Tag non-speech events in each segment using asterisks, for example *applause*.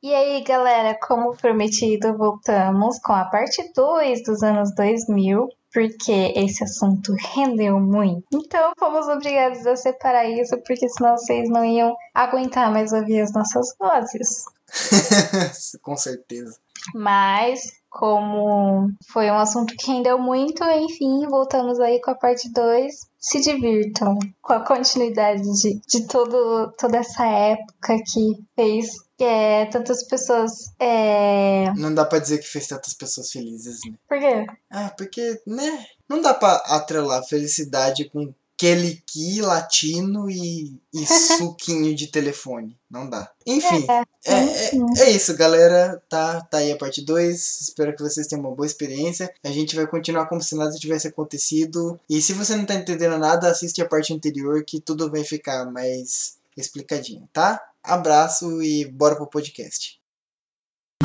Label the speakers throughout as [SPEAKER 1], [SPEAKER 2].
[SPEAKER 1] E aí, galera, como prometido, voltamos com a parte 2 dos anos 2000, porque esse assunto rendeu muito. Então, fomos obrigados a separar isso, porque senão vocês não iam aguentar mais ouvir as nossas vozes. *laughs*
[SPEAKER 2] Com certeza.
[SPEAKER 1] Mas, como foi um assunto que rendeu muito, enfim, voltamos aí com a parte 2. Se divirtam com a continuidade de, de todo, toda essa época que fez é, tantas pessoas. É...
[SPEAKER 2] Não dá pra dizer que fez tantas pessoas felizes, né?
[SPEAKER 1] Por quê?
[SPEAKER 2] Ah, porque, né? Não dá pra atrelar felicidade com Kelly Key latino e, e *laughs* suquinho de telefone. Não dá. Enfim, é, é, é, isso, galera. Tá, tá aí a parte 2. Espero que vocês tenham uma boa experiência. A gente vai continuar como se nada tivesse acontecido. E se você não tá entendendo nada, assiste a parte anterior que tudo vai ficar mais explicadinho, tá? Abraço e bora pro podcast.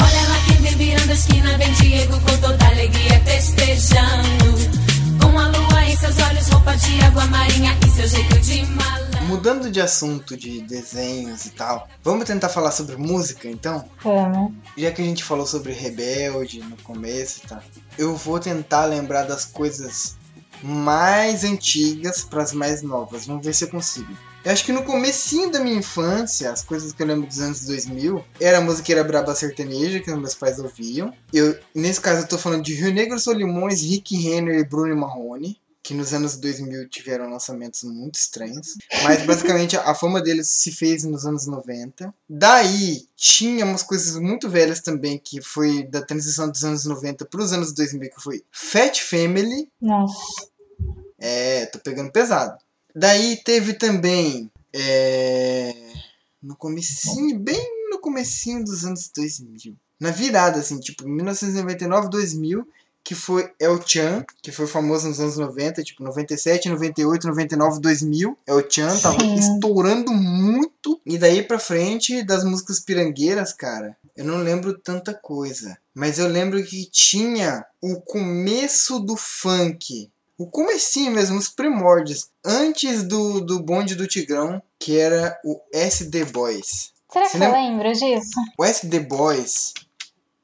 [SPEAKER 2] Olha lá quem vem virando a esquina, vem Diego com toda alegria festejando. Em seus olhos, roupa de água marinha e seu jeito de mala. Mudando de assunto de desenhos e tal, vamos tentar falar sobre música então?
[SPEAKER 1] Vamos.
[SPEAKER 2] Já que a gente falou sobre Rebelde no começo e tá? tal, eu vou tentar lembrar das coisas mais antigas para as mais novas. Vamos ver se eu consigo. Eu acho que no comecinho da minha infância, as coisas que eu lembro dos anos 2000, era a musiqueira braba sertaneja que meus pais ouviam. Eu, nesse caso, eu tô falando de Rio Negro Solimões, Rick Renner e Bruno Marrone que nos anos 2000 tiveram lançamentos muito estranhos, mas basicamente a fama deles se fez nos anos 90. Daí tinha umas coisas muito velhas também que foi da transição dos anos 90 para os anos 2000 que foi Fat Family.
[SPEAKER 1] Nossa.
[SPEAKER 2] É, tô pegando pesado. Daí teve também é, no comecinho, bem no comecinho dos anos 2000. Na virada, assim, tipo, 1999, 2000, que foi El Chan, que foi famoso nos anos 90, tipo, 97, 98, 99, 2000. El Chan tava Sim. estourando muito. E daí pra frente, das músicas pirangueiras, cara, eu não lembro tanta coisa. Mas eu lembro que tinha o começo do funk o comecinho mesmo, os primórdios, antes do, do bonde do Tigrão, que era o SD Boys.
[SPEAKER 1] Será que você lembra disso?
[SPEAKER 2] O SD Boys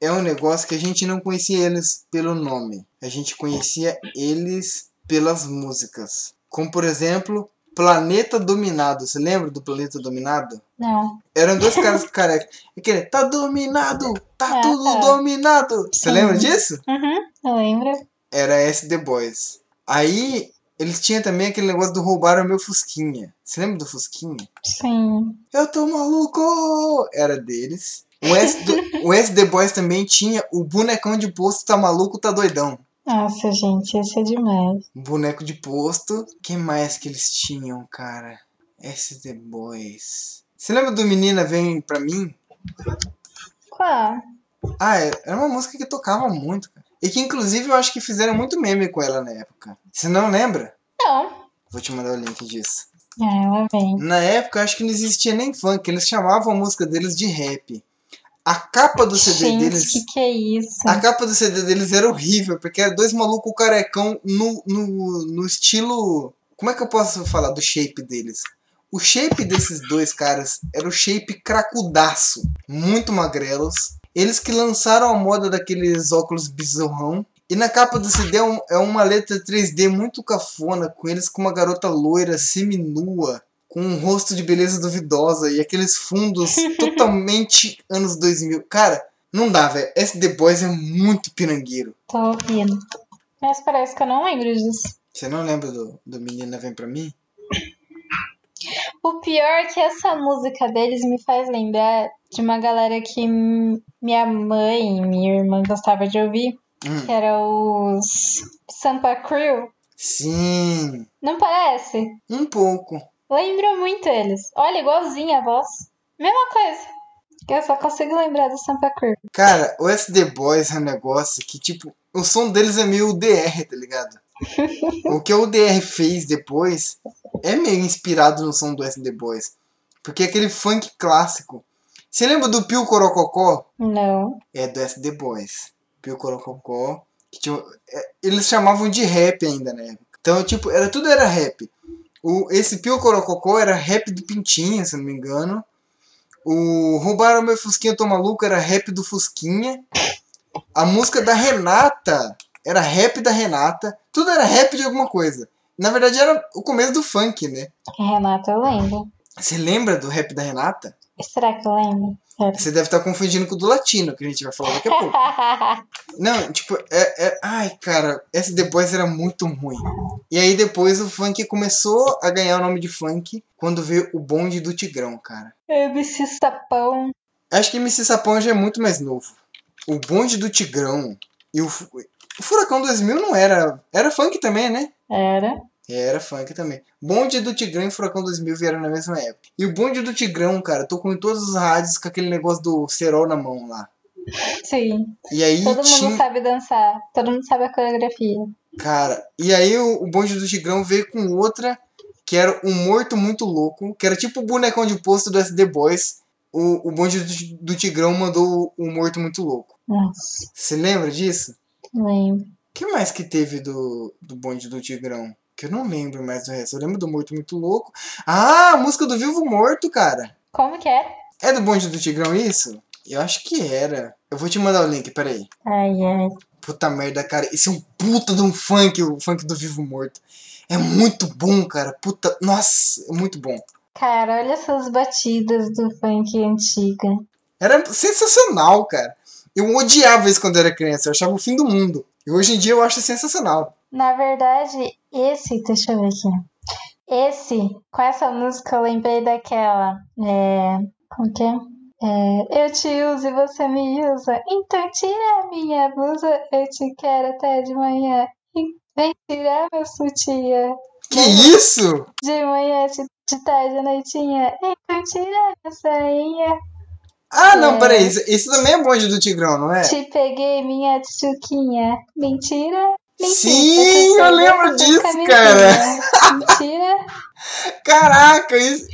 [SPEAKER 2] é um negócio que a gente não conhecia eles pelo nome. A gente conhecia eles pelas músicas. Como, por exemplo, Planeta Dominado. Você lembra do Planeta Dominado?
[SPEAKER 1] Não.
[SPEAKER 2] Eram dois caras *laughs* carecas. Aquele, tá dominado! Tá é, tudo tá. dominado! Você lembra disso?
[SPEAKER 1] Uhum, eu lembro.
[SPEAKER 2] Era SD Boys. Aí eles tinham também aquele negócio do roubar o meu Fusquinha. Você lembra do Fusquinha?
[SPEAKER 1] Sim.
[SPEAKER 2] Eu tô maluco! Era deles. O S, do, o S The Boys também tinha o bonecão de posto tá maluco, tá doidão.
[SPEAKER 1] Nossa, gente, esse é demais.
[SPEAKER 2] Boneco de posto. que mais que eles tinham, cara? S The Boys. Você lembra do Menina Vem Pra Mim?
[SPEAKER 1] Qual?
[SPEAKER 2] Ah, é, era uma música que tocava muito, cara. E que inclusive eu acho que fizeram muito meme com ela na época. Você não lembra?
[SPEAKER 1] Não.
[SPEAKER 2] Vou te mandar o link disso.
[SPEAKER 1] É, ela vem.
[SPEAKER 2] Na época eu acho que não existia nem funk, eles chamavam a música deles de rap. A capa do CD
[SPEAKER 1] Gente,
[SPEAKER 2] deles.
[SPEAKER 1] que que é isso?
[SPEAKER 2] A capa do CD deles era horrível, porque era dois malucos carecão no, no, no estilo. Como é que eu posso falar do shape deles? O shape desses dois caras era o shape cracudaço. Muito magrelos. Eles que lançaram a moda daqueles óculos bizarrão. E na capa do CD é, é uma letra 3D muito cafona, com eles com uma garota loira, seminua, com um rosto de beleza duvidosa e aqueles fundos *laughs* totalmente anos 2000. Cara, não dá, velho. Esse The Boys é muito pirangueiro.
[SPEAKER 1] Tô ouvindo. Mas parece que eu não lembro disso.
[SPEAKER 2] Você não lembra do, do Menina Vem Pra Mim?
[SPEAKER 1] O pior é que essa música deles me faz lembrar de uma galera que minha mãe e minha irmã gostava de ouvir, hum. que era os Sampa Crew.
[SPEAKER 2] Sim.
[SPEAKER 1] Não parece?
[SPEAKER 2] Um pouco.
[SPEAKER 1] Lembro muito eles. Olha, igualzinha a voz. Mesma coisa. Eu só consigo lembrar do Sampa Crew.
[SPEAKER 2] Cara, o SD Boys é um negócio que, tipo, o som deles é meio DR, tá ligado? *laughs* o que o DR fez depois é meio inspirado no som do SD Boys. Porque é aquele funk clássico. Você lembra do Pio Corococó?
[SPEAKER 1] Não.
[SPEAKER 2] É do SD Boys. Pio Corococó. Que tinha, é, eles chamavam de rap ainda né? Então, tipo, era, tudo era rap. O, esse Pio Corococó era rap do Pintinho, se não me engano. O Roubaram Meu Fusquinha Tô Maluco era rap do Fusquinha. A música da Renata era rap da Renata. Tudo era rap de alguma coisa. Na verdade era o começo do funk, né?
[SPEAKER 1] Renata eu lembro.
[SPEAKER 2] Você lembra do rap da Renata?
[SPEAKER 1] Será que eu lembro?
[SPEAKER 2] Você deve estar confundindo com o do latino, que a gente vai falar daqui a pouco. *laughs* Não, tipo, é, é, Ai, cara, esse The Boys era muito ruim. E aí depois o funk começou a ganhar o nome de funk quando veio o bonde do Tigrão, cara.
[SPEAKER 1] MC Sapão.
[SPEAKER 2] Acho que MC Sapão já é muito mais novo. O bonde do Tigrão e o. O Furacão 2000 não era. Era funk também, né?
[SPEAKER 1] Era.
[SPEAKER 2] Era funk também. Bonde do Tigrão e Furacão 2000 vieram na mesma época. E o Bonde do Tigrão, cara, tocou em todas as rádios com aquele negócio do cerol na mão lá.
[SPEAKER 1] Sim.
[SPEAKER 2] E aí
[SPEAKER 1] Todo
[SPEAKER 2] tinha...
[SPEAKER 1] mundo sabe dançar. Todo mundo sabe a coreografia.
[SPEAKER 2] Cara, e aí o, o Bonde do Tigrão veio com outra, que era um morto muito louco, que era tipo o bonecão de posto do SD Boys. O, o Bonde do, do Tigrão mandou um morto muito louco.
[SPEAKER 1] Nossa.
[SPEAKER 2] Você lembra disso?
[SPEAKER 1] Lembro.
[SPEAKER 2] O que mais que teve do, do Bonde do Tigrão? Que eu não lembro mais do resto. Eu lembro do Morto Muito Louco. Ah, a música do Vivo Morto, cara.
[SPEAKER 1] Como que é?
[SPEAKER 2] É do Bonde do Tigrão isso? Eu acho que era. Eu vou te mandar o link, peraí.
[SPEAKER 1] Ai, ai.
[SPEAKER 2] Puta merda, cara. Esse é um puta de um funk, o funk do Vivo Morto. É muito bom, cara. Puta. Nossa, é muito bom.
[SPEAKER 1] Cara, olha essas batidas do funk antiga.
[SPEAKER 2] Era sensacional, cara. Eu odiava isso quando era criança. Eu achava o fim do mundo. E hoje em dia eu acho sensacional.
[SPEAKER 1] Na verdade, esse, deixa eu ver aqui. Esse, com essa música eu lembrei daquela. É. Como que é? é eu te uso e você me usa. Então tira a minha blusa, eu te quero até de manhã. Vem tirar meu sutiã.
[SPEAKER 2] Que isso?
[SPEAKER 1] De manhã, de, de tarde à noitinha. Então tira minha sainha.
[SPEAKER 2] Ah, não, é. peraí. Isso, isso também é bonde do Tigrão, não é?
[SPEAKER 1] Te peguei, minha tchuquinha. Mentira,
[SPEAKER 2] Sim, eu lembro disso, cara.
[SPEAKER 1] Mentira. *laughs*
[SPEAKER 2] Caraca, isso,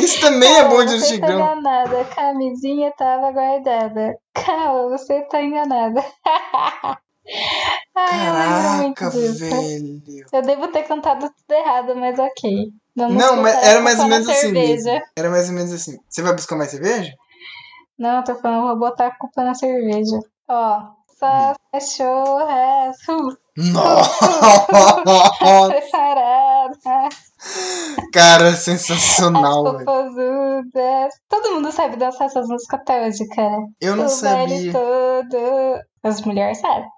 [SPEAKER 2] isso também é bom de
[SPEAKER 1] Você tá enganada, a camisinha tava guardada. Calma, você tá enganada. *laughs* Ai,
[SPEAKER 2] Caraca,
[SPEAKER 1] eu
[SPEAKER 2] velho.
[SPEAKER 1] Eu devo ter cantado tudo errado, mas ok. Vamos
[SPEAKER 2] Não, mas era mais ou menos assim mesmo. Era mais ou menos assim. Você vai buscar mais cerveja?
[SPEAKER 1] Não, eu tô falando, vou botar a culpa na cerveja. Ó, só cachorras. Uh.
[SPEAKER 2] Nossa! *laughs*
[SPEAKER 1] Preparada.
[SPEAKER 2] Cara, sensacional, velho.
[SPEAKER 1] Todo mundo sabe dançar essas músicas até hoje, cara.
[SPEAKER 2] Eu não
[SPEAKER 1] o
[SPEAKER 2] sabia.
[SPEAKER 1] todo. As mulheres sabem.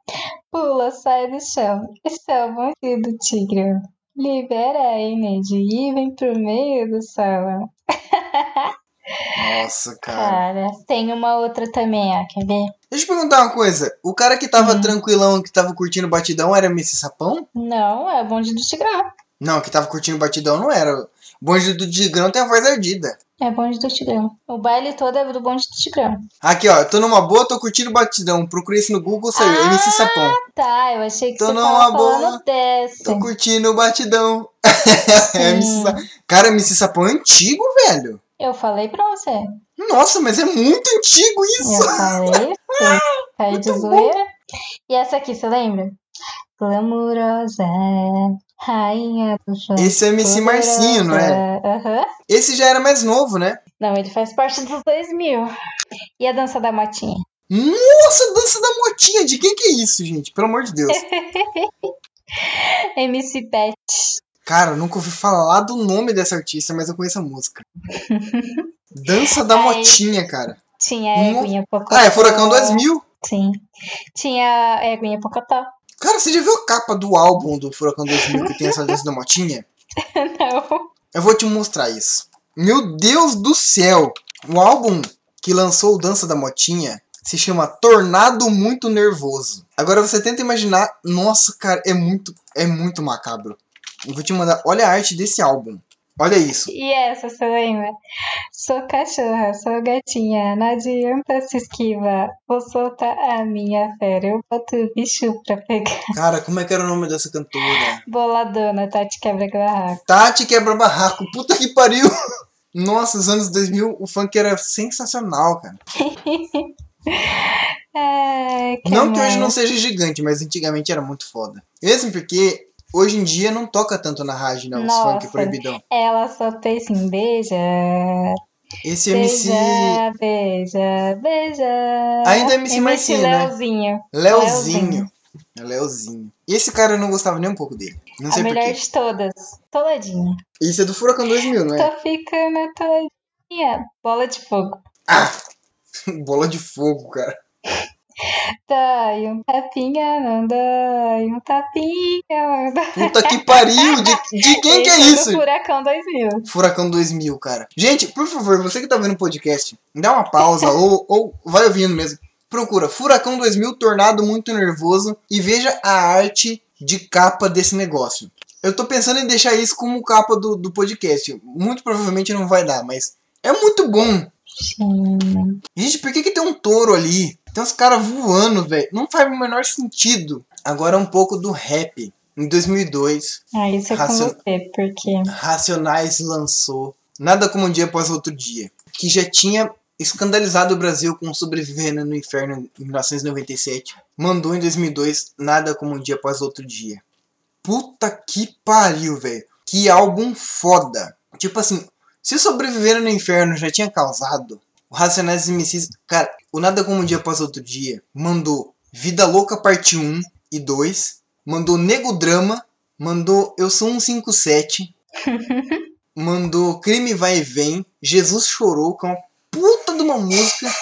[SPEAKER 1] Pula, sai do chão. Esse é o bonde do tigre. Libera a energia e vem pro meio do salão. *laughs*
[SPEAKER 2] Nossa, cara.
[SPEAKER 1] Cara, tem uma outra também, ó. Quer ver?
[SPEAKER 2] Deixa eu perguntar uma coisa. O cara que tava
[SPEAKER 1] Hum.
[SPEAKER 2] tranquilão, que tava curtindo o batidão, era MC Sapão?
[SPEAKER 1] Não, é o bonde do tigrão.
[SPEAKER 2] Não, que tava curtindo o batidão não era. O bonde do Tigrão tem a voz ardida.
[SPEAKER 1] É bonde do tigrão. O baile todo é do bonde do tigrão.
[SPEAKER 2] Aqui, ó, tô numa boa, tô curtindo o batidão. Procurei isso no Google, saiu.
[SPEAKER 1] Ah!
[SPEAKER 2] MC Sapão.
[SPEAKER 1] Tá, eu achei que
[SPEAKER 2] Tô
[SPEAKER 1] você
[SPEAKER 2] numa
[SPEAKER 1] tava
[SPEAKER 2] boa.
[SPEAKER 1] falando desse.
[SPEAKER 2] Tô curtindo o batidão. *laughs* É MC
[SPEAKER 1] Sim.
[SPEAKER 2] Sa- Cara, MC Sapão é antigo, velho.
[SPEAKER 1] Eu falei pra você.
[SPEAKER 2] Nossa, mas é muito antigo isso.
[SPEAKER 1] Eu falei, *laughs* caiu de zoeira. E essa aqui, você lembra? Glamurosa, rainha do chão.
[SPEAKER 2] Esse é MC Marcinho, não é?
[SPEAKER 1] Aham.
[SPEAKER 2] Esse já era mais novo, né?
[SPEAKER 1] Não, ele faz parte dos 2000. E a dança da motinha?
[SPEAKER 2] Nossa, dança da motinha. De quem que é isso, gente? Pelo amor de Deus. *laughs*
[SPEAKER 1] MC Pet.
[SPEAKER 2] Cara, eu nunca ouvi falar do nome dessa artista, mas eu conheço a música. Dança da
[SPEAKER 1] Ai. *laughs*
[SPEAKER 2] motinha, cara.
[SPEAKER 1] Tinha a. Eguinha Pocotó.
[SPEAKER 2] Ah, é Furacão 2000.
[SPEAKER 1] Sim. Tinha a Eguinha Pocotó.
[SPEAKER 2] Cara, você já viu a capa do álbum do Furacão 2000 que tem essa dança da motinha? *laughs*
[SPEAKER 1] Não.
[SPEAKER 2] Eu vou te mostrar isso. Meu Deus do céu! O álbum que lançou o Dança da Motinha se chama Tornado Muito Nervoso. Agora você tenta imaginar, nossa, cara, é muito, é muito macabro. Eu vou te mandar, olha a arte desse álbum. Olha isso.
[SPEAKER 1] E essa, você lembra? Sou cachorra, sou gatinha, não adianta se esquiva. Vou soltar a minha fera, eu boto o bicho pra pegar.
[SPEAKER 2] Cara, como é que era o nome dessa cantora?
[SPEAKER 1] Boladona, Tati quebra barraco.
[SPEAKER 2] Tati Quebra Barraco. Puta que pariu! Nossa, os anos 2000, o funk era sensacional, cara.
[SPEAKER 1] Ai, *laughs* que
[SPEAKER 2] Não que hoje não seja gigante, mas antigamente era muito foda. Mesmo porque hoje em dia não toca tanto na rádio, né? Os
[SPEAKER 1] Nossa.
[SPEAKER 2] funk proibidão.
[SPEAKER 1] Ela só fez assim, beija,
[SPEAKER 2] Esse MC.
[SPEAKER 1] Beija, beija, beija.
[SPEAKER 2] Ainda é MC Marcinho, né?
[SPEAKER 1] Leozinho.
[SPEAKER 2] Leozinho. É Leozinho. E esse cara eu não gostava nem um pouco dele. Não sei
[SPEAKER 1] A melhor de todas. Toladinha.
[SPEAKER 2] Isso é do Furacão 2000, não é?
[SPEAKER 1] Tô ficando toladinha. Bola de fogo.
[SPEAKER 2] Ah! *laughs* Bola de fogo, cara.
[SPEAKER 1] Dói um tapinha, não dói um tapinha, não dói.
[SPEAKER 2] Puta que pariu! De, de quem que é
[SPEAKER 1] Esse
[SPEAKER 2] isso?
[SPEAKER 1] Furacão 2000.
[SPEAKER 2] Furacão 2000, cara. Gente, por favor, você que tá vendo o podcast, dá uma pausa *laughs* ou, ou vai ouvindo mesmo. Procura Furacão 2000 Tornado Muito Nervoso e veja a arte de capa desse negócio. Eu tô pensando em deixar isso como capa do, do podcast. Muito provavelmente não vai dar, mas é muito bom.
[SPEAKER 1] Sim.
[SPEAKER 2] Gente, por que, que tem um touro ali? Tem uns caras voando, velho. Não faz o menor sentido. Agora um pouco do rap. Em 2002,
[SPEAKER 1] Ah, isso é com
[SPEAKER 2] Racion-
[SPEAKER 1] você, porque.
[SPEAKER 2] Racionais lançou Nada Como Um Dia Após Outro Dia, que já tinha escandalizado o Brasil com Sobrevivendo no Inferno em 1997. Mandou em 2002 Nada Como Um Dia Após Outro Dia. Puta que pariu, velho. Que álbum foda. Tipo assim, se Sobrevivendo no Inferno já tinha causado, o Racionais MCs, cara, o Nada Como Um Dia Após Outro Dia mandou Vida Louca Parte 1 e 2, mandou Nego Drama, mandou Eu Sou um 57, *laughs* mandou Crime Vai e Vem, Jesus Chorou, que é uma puta de uma música,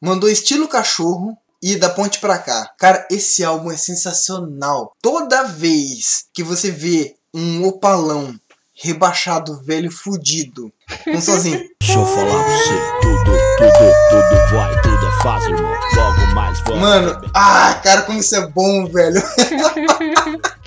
[SPEAKER 2] mandou Estilo Cachorro e Da Ponte Pra Cá. Cara, esse álbum é sensacional. Toda vez que você vê um opalão rebaixado, velho, fudido, com sozinho. *laughs*
[SPEAKER 3] Deixa eu falar pra você, tudo, tudo, tudo vai, tudo é fácil, irmão. Logo mais vamos.
[SPEAKER 2] Mano, ah, cara, como isso é bom, velho. *laughs*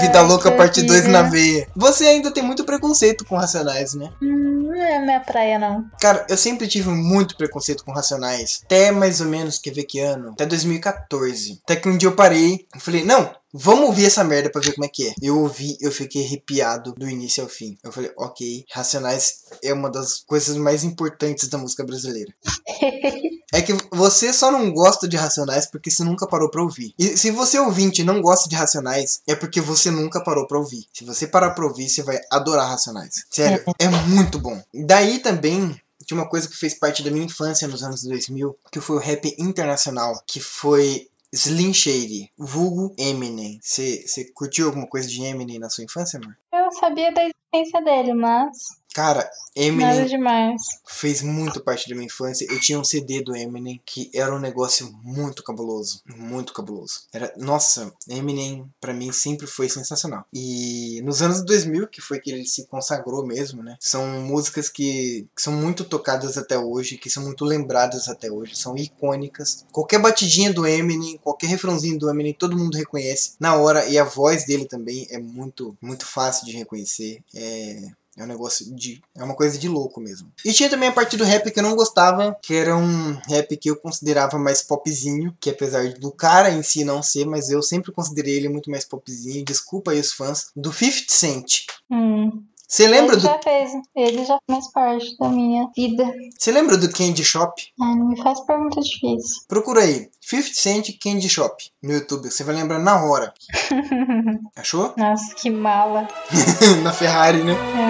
[SPEAKER 2] Vida
[SPEAKER 1] Ai,
[SPEAKER 2] Louca Parte 2
[SPEAKER 1] horrível.
[SPEAKER 2] na veia. Você ainda tem muito preconceito com Racionais, né?
[SPEAKER 1] Hum, não é minha praia, não.
[SPEAKER 2] Cara, eu sempre tive muito preconceito com Racionais. Até mais ou menos, quer ver que ano? Até 2014. Até que um dia eu parei e falei, não, vamos ouvir essa merda pra ver como é que é. Eu ouvi, eu fiquei arrepiado do início ao fim. Eu falei, ok, Racionais é uma das coisas mais importantes da música brasileira. *laughs* É que você só não gosta de Racionais porque você nunca parou pra ouvir. E se você ouvinte não gosta de Racionais, é porque você nunca parou pra ouvir. Se você parar pra ouvir, você vai adorar Racionais. Sério, é muito bom. Daí também tinha uma coisa que fez parte da minha infância nos anos 2000, que foi o rap internacional, que foi Slim Shady, vulgo Eminem. Você curtiu alguma coisa de Eminem na sua infância, amor?
[SPEAKER 1] Eu sabia da existência dele, mas
[SPEAKER 2] Cara,
[SPEAKER 1] nada
[SPEAKER 2] Eminem
[SPEAKER 1] demais.
[SPEAKER 2] fez muito parte da minha infância. Eu tinha um CD do Eminem que era um negócio muito cabuloso, muito cabuloso. Era, nossa, Eminem pra mim sempre foi sensacional. E nos anos 2000, que foi que ele se consagrou mesmo, né? São músicas que, que são muito tocadas até hoje, que são muito lembradas até hoje, são icônicas. Qualquer batidinha do Eminem, qualquer refrãozinho do Eminem, todo mundo reconhece na hora e a voz dele também é muito muito fácil de reconhecer. É é um negócio de. É uma coisa de louco mesmo. E tinha também a parte do rap que eu não gostava, que era um rap que eu considerava mais popzinho, que apesar do cara em si não ser, mas eu sempre considerei ele muito mais popzinho. Desculpa aí os fãs. Do 50 Cent.
[SPEAKER 1] Hum.
[SPEAKER 2] Você lembra
[SPEAKER 1] ele
[SPEAKER 2] do.
[SPEAKER 1] já fez. Ele já faz parte da minha vida.
[SPEAKER 2] Você lembra do Candy Shop?
[SPEAKER 1] Ai, não me faz pergunta difícil.
[SPEAKER 2] Procura aí. 50 Cent Candy Shop no YouTube. Você vai lembrar na hora. *laughs* Achou?
[SPEAKER 1] Nossa, que mala. *laughs*
[SPEAKER 2] na Ferrari, né?
[SPEAKER 1] Uhum.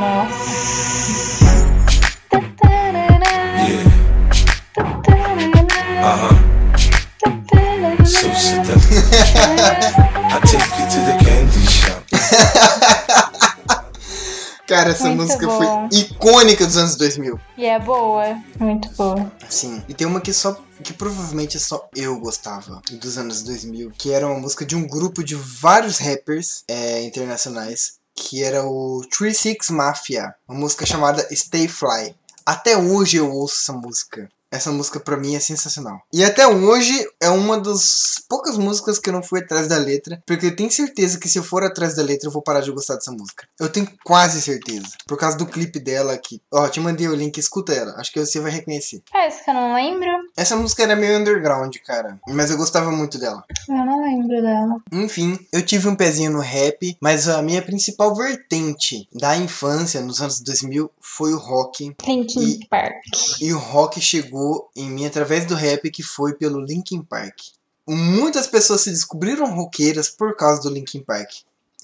[SPEAKER 1] Nossa.
[SPEAKER 3] Uh-huh. So sit down. I take you to the candy shop. *laughs*
[SPEAKER 2] Cara, essa
[SPEAKER 1] Muito
[SPEAKER 2] música
[SPEAKER 1] bom.
[SPEAKER 2] foi icônica dos anos 2000.
[SPEAKER 1] E é boa. Muito boa.
[SPEAKER 2] Sim. E tem uma que só que provavelmente só eu gostava dos anos 2000, que era uma música de um grupo de vários rappers é, internacionais, que era o 36 Mafia, uma música chamada Stay Fly. Até hoje eu ouço essa música. Essa música pra mim é sensacional. E até hoje é uma das poucas músicas que eu não fui atrás da letra, porque eu tenho certeza que se eu for atrás da letra eu vou parar de gostar dessa música. Eu tenho quase certeza. Por causa do clipe dela aqui. Ó, te mandei o link, escuta ela. Acho que você vai reconhecer.
[SPEAKER 1] Parece que eu não lembro.
[SPEAKER 2] Essa música era meio underground, cara. Mas eu gostava muito dela.
[SPEAKER 1] Eu não lembro dela.
[SPEAKER 2] Enfim, eu tive um pezinho no rap, mas a minha principal vertente da infância, nos anos 2000, foi o rock.
[SPEAKER 1] Linkin
[SPEAKER 2] E-
[SPEAKER 1] Park.
[SPEAKER 2] E o rock chegou em mim através do rap, que foi pelo Linkin Park. Muitas pessoas se descobriram roqueiras por causa do Linkin Park.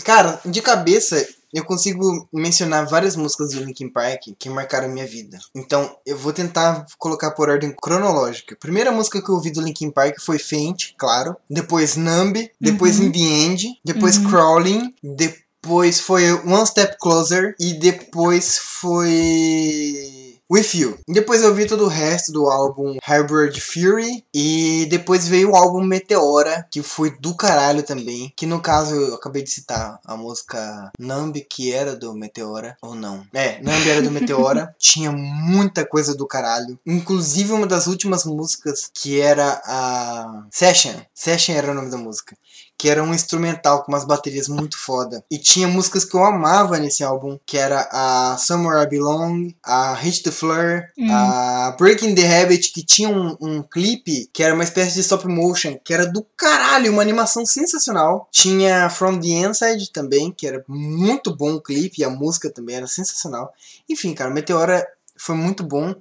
[SPEAKER 2] Cara, de cabeça, eu consigo mencionar várias músicas do Linkin Park que marcaram minha vida. Então, eu vou tentar colocar por ordem cronológica. A primeira música que eu ouvi do Linkin Park foi Faint, claro. Depois Numb, depois
[SPEAKER 1] Uhum.
[SPEAKER 2] In The End, depois
[SPEAKER 1] Uhum.
[SPEAKER 2] Crawling, depois foi One Step Closer e depois foi With You. Depois eu vi todo o resto do álbum Hybrid Fury e depois veio o álbum Meteora, que foi do caralho também, que no caso eu acabei de citar a música Numb, que era do Meteora, ou não. É, Numb era do Meteora, *laughs* tinha muita coisa do caralho, inclusive uma das últimas músicas que era a Session. Session era o nome da música que era um instrumental com umas baterias muito foda. E tinha músicas que eu amava nesse álbum, que era a Somewhere I Belong, a Hit the Floor,
[SPEAKER 1] Hum.
[SPEAKER 2] a Breaking the Habit, que tinha um, um clipe que era uma espécie de stop motion, que era do caralho, uma animação sensacional. Tinha From the Inside também, que era muito bom o clipe, e a música também era sensacional. Enfim, cara, Meteora foi muito bom.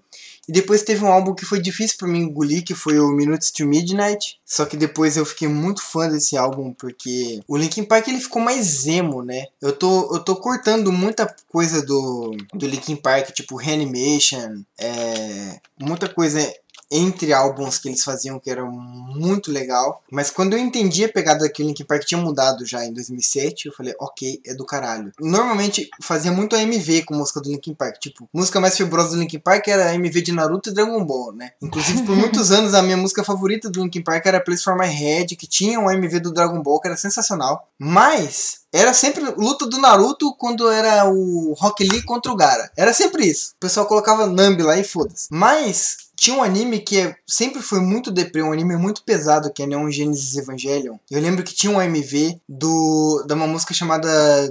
[SPEAKER 2] E depois teve um álbum que foi difícil pra mim engolir, que foi o Minutes to Midnight. Só que depois eu fiquei muito fã desse álbum, porque o Linkin Park ele ficou mais emo, né? Eu tô, eu tô cortando muita coisa do, do Linkin Park, tipo Reanimation, é, muita coisa entre álbuns que eles faziam que era muito legal. Mas quando eu entendi a pegada que o Linkin Park tinha mudado já em 2007, eu falei, ok, é do caralho. Normalmente fazia muito AMV com música do Linkin Park. Tipo, música mais fibrosa do Linkin Park era AMV de Naruto e Dragon Ball, né? Inclusive, por muitos *laughs* anos, a minha música favorita do Linkin Park era Place for My Head, que tinha um AMV do Dragon Ball, que era sensacional. Mas era sempre luta do Naruto quando era o Rock Lee contra o Gara. Era sempre isso. O pessoal colocava Nambi lá e foda-se. Mas tinha um anime que é- sempre foi muito deprê, um anime muito pesado, que é Neon Genesis Evangelion. Eu lembro que tinha um AMV do, de uma música chamada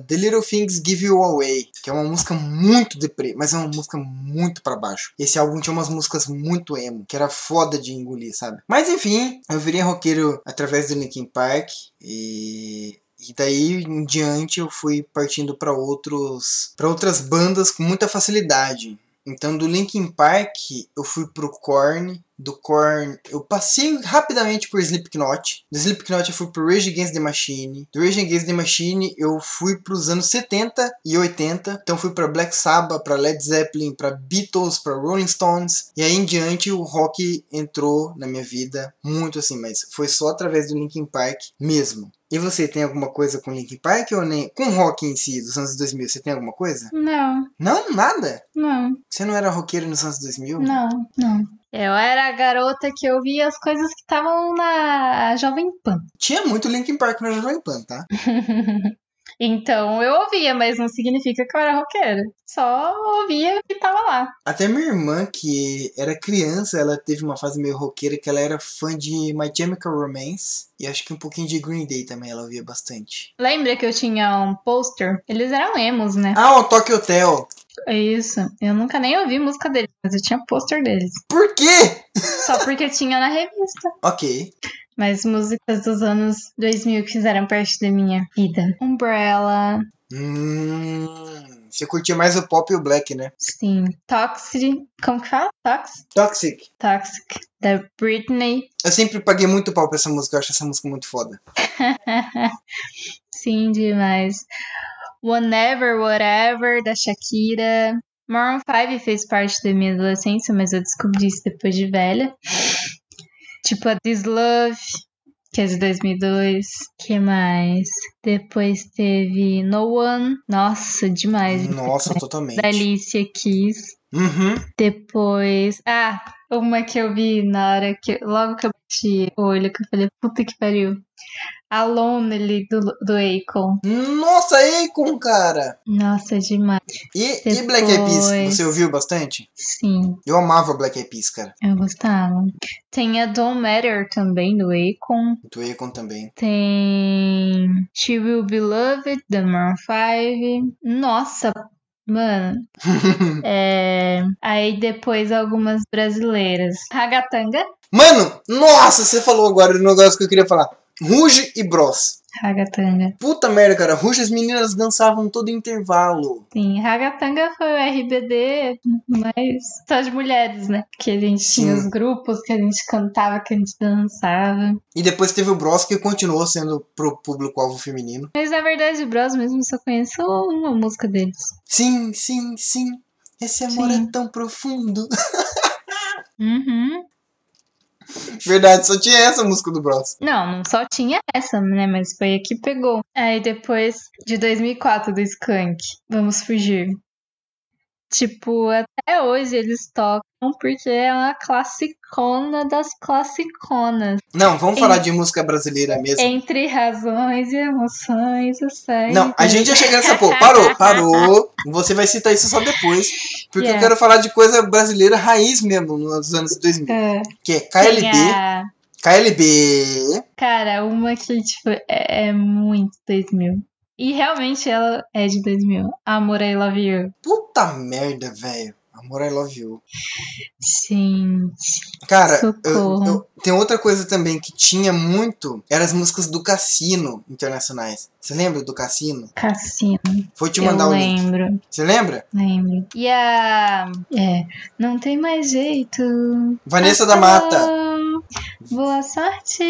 [SPEAKER 2] The Little Things Give You Away, que é uma música muito deprê, mas é uma música muito pra baixo. Esse álbum tinha umas músicas muito emo, que era foda de engolir, sabe? Mas enfim, eu virei roqueiro através do Linkin Park e e daí em diante eu fui partindo para outros para outras bandas com muita facilidade. Então do Linkin Park eu fui pro Korn, do Korn eu passei rapidamente por Slipknot, do Slipknot eu fui pro Rage Against the Machine, do Rage Against the Machine eu fui pros anos 70 e 80, então fui para Black Sabbath, para Led Zeppelin, para Beatles, para Rolling Stones, e aí em diante o rock entrou na minha vida muito assim, mas foi só através do Linkin Park mesmo. E você tem alguma coisa com Linkin Park ou nem com rock em si dos anos 2000? Você tem alguma coisa?
[SPEAKER 1] Não,
[SPEAKER 2] Não, nada.
[SPEAKER 1] não,
[SPEAKER 2] Você não era roqueiro nos anos 2000?
[SPEAKER 1] não, não. Eu era a garota que ouvia as coisas que estavam na Jovem Pan. *laughs*
[SPEAKER 2] Tinha muito Linkin Park na Jovem Pan, tá?
[SPEAKER 1] Então eu ouvia, mas não significa que eu era roqueira. Só ouvia o que tava lá.
[SPEAKER 2] Até minha irmã, que era criança, ela teve uma fase meio roqueira que ela era fã de My Chemical Romance e acho que um pouquinho de Green Day também ela ouvia bastante.
[SPEAKER 1] Lembra que eu tinha um pôster? Eles eram emos, né?
[SPEAKER 2] Ah, o Tokyo Hotel.
[SPEAKER 1] É isso. Eu nunca nem ouvi música deles, mas eu tinha pôster deles.
[SPEAKER 2] Por quê?
[SPEAKER 1] Só porque tinha na revista. *laughs*
[SPEAKER 2] Ok.
[SPEAKER 1] Mas músicas dos anos 2000 que fizeram parte da minha vida. Umbrella,
[SPEAKER 2] Hum, você curtia mais o pop e o black, né?
[SPEAKER 1] sim. Toxic, como que fala? Toxic?
[SPEAKER 2] Toxic.
[SPEAKER 1] Toxic, da Britney.
[SPEAKER 2] Eu sempre paguei muito pau pra essa música, eu acho essa música muito foda. *laughs*
[SPEAKER 1] sim, demais. Whenever, Whatever, da Shakira. Maroon 5 fez parte da minha adolescência, mas eu descobri isso depois de velha. Tipo a This Love, que é de 2002. que mais? Depois teve No One. Nossa, demais.
[SPEAKER 2] Nossa, totalmente.
[SPEAKER 1] Da Alicia Keys.
[SPEAKER 2] Uhum.
[SPEAKER 1] Depois. Ah, uma que eu vi na hora que. Logo que eu bati o olho, que eu falei, puta que pariu. Alone ali do, do Akon.
[SPEAKER 2] Nossa, Akon, cara!
[SPEAKER 1] Nossa, demais.
[SPEAKER 2] E, e Black Eyed Peas, você ouviu bastante?
[SPEAKER 1] Sim,
[SPEAKER 2] Eu amava Black Eyed Peas, cara.
[SPEAKER 1] eu gostava. Tem a Don't Matter também, do Akon.
[SPEAKER 2] Do Akon também.
[SPEAKER 1] Tem She Will Be Loved, da Maroon 5. Nossa, mano. *laughs* É... Aí depois algumas brasileiras. Ragatanga.
[SPEAKER 2] Mano, nossa, você falou agora do negócio que eu queria falar. Ruge e Bros.
[SPEAKER 1] Ragatanga.
[SPEAKER 2] Puta merda, cara. Ruxa as meninas dançavam todo intervalo.
[SPEAKER 1] Sim, Ragatanga foi o RBD, mas só de mulheres, né? Que a gente Sim. tinha os grupos, que a gente cantava, que a gente dançava.
[SPEAKER 2] E depois teve o Bros, que continuou sendo pro público-alvo feminino.
[SPEAKER 1] Mas na verdade, o Bros mesmo só conheço uma música deles.
[SPEAKER 2] Sim, sim, sim. Esse amor sim. é tão profundo. *laughs*
[SPEAKER 1] Uhum.
[SPEAKER 2] Verdade, só tinha essa música do Bros.
[SPEAKER 1] Não, não só tinha essa, né? Mas foi a que pegou. Aí depois de 2004 do Skank, Vamos Fugir. Tipo, até hoje eles tocam porque é uma classicona das classiconas.
[SPEAKER 2] Não, vamos falar de música brasileira mesmo.
[SPEAKER 1] Entre razões e emoções, eu sei.
[SPEAKER 2] Não, a gente já chega nessa porra. Parou, parou. Você vai citar isso só depois. Porque yeah. eu quero falar de coisa brasileira raiz mesmo, nos anos 2000. É. Que é KLB. A... KLB.
[SPEAKER 1] Cara, uma que, tipo, é, é muito 2000. E realmente ela é de 2000. Amor, I Love You.
[SPEAKER 2] Puta merda, velho. Amor, I Love You.
[SPEAKER 1] Sim.
[SPEAKER 2] Cara, eu, eu, tem outra coisa também que tinha muito, eram as músicas do Cassino internacionais. Você lembra do Cassino?
[SPEAKER 1] Cassino.
[SPEAKER 2] Vou te mandar
[SPEAKER 1] eu
[SPEAKER 2] o
[SPEAKER 1] lembro.
[SPEAKER 2] link. Você lembra?
[SPEAKER 1] Lembro. E a... É, não tem mais jeito.
[SPEAKER 2] Vanessa da Mata.
[SPEAKER 1] Boa sorte!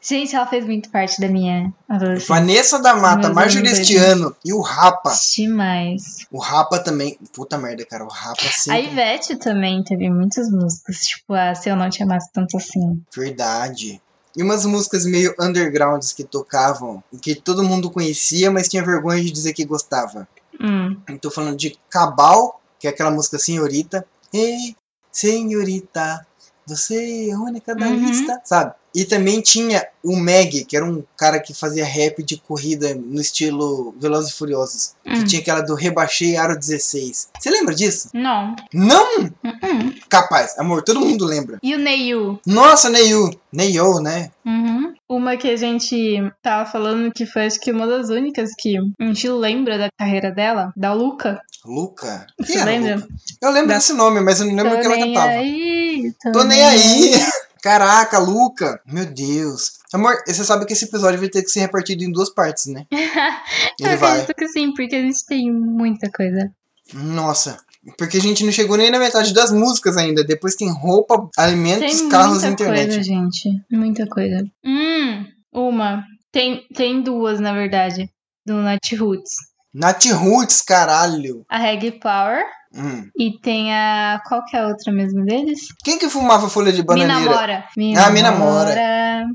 [SPEAKER 1] Gente, ela fez muito parte da minha adolescência.
[SPEAKER 2] Vanessa da Mata, Marjorie este ano e o Rapa.
[SPEAKER 1] Demais.
[SPEAKER 2] O Rapa também. Puta merda, cara. O Rapa sempre.
[SPEAKER 1] A Ivete também teve muitas músicas. Tipo, a Se Eu Não Te Amasse Tanto Assim.
[SPEAKER 2] Verdade. E umas músicas meio undergrounds que tocavam, que todo mundo conhecia, mas tinha vergonha de dizer que gostava.
[SPEAKER 1] Hum.
[SPEAKER 2] Tô falando de Cabal, que é aquela música Senhorita. Ei, senhorita, você é a única da uhum. lista, sabe? E também tinha o Meg, que era um cara que fazia rap de corrida no estilo Velozes e Furiosos. Que hum. tinha aquela do Rebaixei Aro 16. Você lembra disso?
[SPEAKER 1] Não.
[SPEAKER 2] Não?
[SPEAKER 1] Uhum.
[SPEAKER 2] Capaz, amor, todo mundo lembra.
[SPEAKER 1] E o Neyu?
[SPEAKER 2] Nossa, Neyu. Neyu, né?
[SPEAKER 1] Uhum. Uma que a gente tava falando que foi acho que uma das únicas que a gente lembra da carreira dela, da Luca.
[SPEAKER 2] Luca?
[SPEAKER 1] Você lembra?
[SPEAKER 2] Luca? Eu lembro da... desse nome, mas eu não lembro o que ela cantava.
[SPEAKER 1] Aí,
[SPEAKER 2] tô, tô nem aí. *laughs* Caraca, Luca! Meu Deus. Amor, você sabe que esse episódio vai ter que ser repartido em duas partes, né? *laughs*
[SPEAKER 1] Ele eu vai. que sim, porque a gente tem muita coisa.
[SPEAKER 2] Nossa, porque a gente não chegou nem na metade das músicas ainda. Depois tem roupa, alimentos, tem carros e internet.
[SPEAKER 1] Muita coisa, gente. Muita coisa. Hum, uma. Tem, tem duas, na verdade. Do Nat Roots.
[SPEAKER 2] Nat Roots, caralho.
[SPEAKER 1] A Reg Power.
[SPEAKER 2] Hum.
[SPEAKER 1] E tem a. Qual que é a outra mesmo deles?
[SPEAKER 2] Quem que fumava folha de bananeira?
[SPEAKER 1] Me namora. Me
[SPEAKER 2] ah, me namora.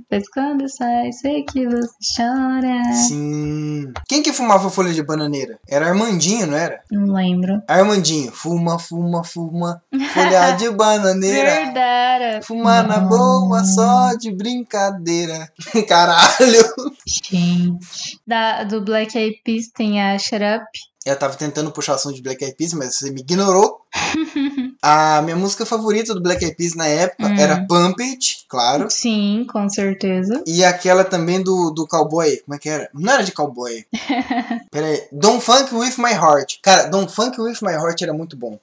[SPEAKER 1] Pois quando sai, sei que você chora.
[SPEAKER 2] Sim. Quem que fumava folha de bananeira? Era Armandinho, não era?
[SPEAKER 1] Não lembro.
[SPEAKER 2] Armandinho. Fuma, fuma, fuma. Folha *laughs* de bananeira.
[SPEAKER 1] Verdade.
[SPEAKER 2] Fumar na boa só de brincadeira. *laughs* Caralho.
[SPEAKER 1] Gente. Da, do Black Eyed Peas tem a Shut Up.
[SPEAKER 2] Eu tava tentando puxar o som de Black Eyed Peas, mas você me ignorou. *laughs* a minha música favorita do Black Eyed Peas na época hum. era Pump It, claro.
[SPEAKER 1] Sim, com certeza.
[SPEAKER 2] E aquela também do, do Cowboy. Como é que era? Não era de Cowboy. *laughs* Pera aí. Don't Funk With My Heart. Cara, Don't Funk With My Heart era muito bom.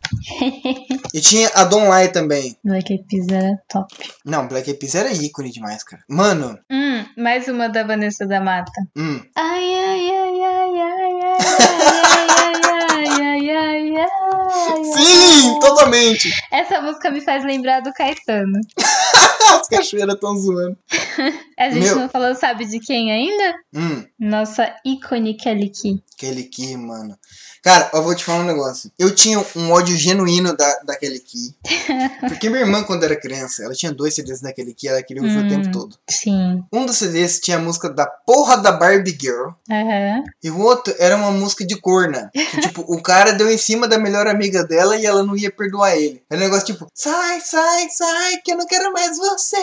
[SPEAKER 2] *laughs* e tinha a Don't Lie também.
[SPEAKER 1] Black Eyed Peas era top.
[SPEAKER 2] Não, Black Eyed Peas era ícone demais, cara. Mano.
[SPEAKER 1] Hum, mais uma da Vanessa da Mata.
[SPEAKER 2] Hum.
[SPEAKER 1] Ai, ai, ai, ai, ai, ai, ai, ai,
[SPEAKER 2] Sim, totalmente.
[SPEAKER 1] Essa música me faz lembrar do Caetano.
[SPEAKER 2] As cachoeiras estão zoando.
[SPEAKER 1] A gente Meu... não falou, sabe de quem ainda?
[SPEAKER 2] Hum.
[SPEAKER 1] Nossa ícone Kelly Key.
[SPEAKER 2] Kelly Key, mano. Cara, eu vou te falar um negócio. Eu tinha um ódio genuíno da, daquele Key. *laughs* Porque minha irmã, quando era criança, ela tinha dois CDs daquele Key, ela queria ouvir hum, o tempo todo.
[SPEAKER 1] Sim.
[SPEAKER 2] Um dos CDs tinha a música da porra da Barbie Girl.
[SPEAKER 1] Uhum.
[SPEAKER 2] E o outro era uma música de corna. Que, *laughs* tipo, o cara deu em cima da melhor amiga dela e ela não ia perdoar ele. Era um negócio tipo, sai, sai, sai, que eu não quero mais você.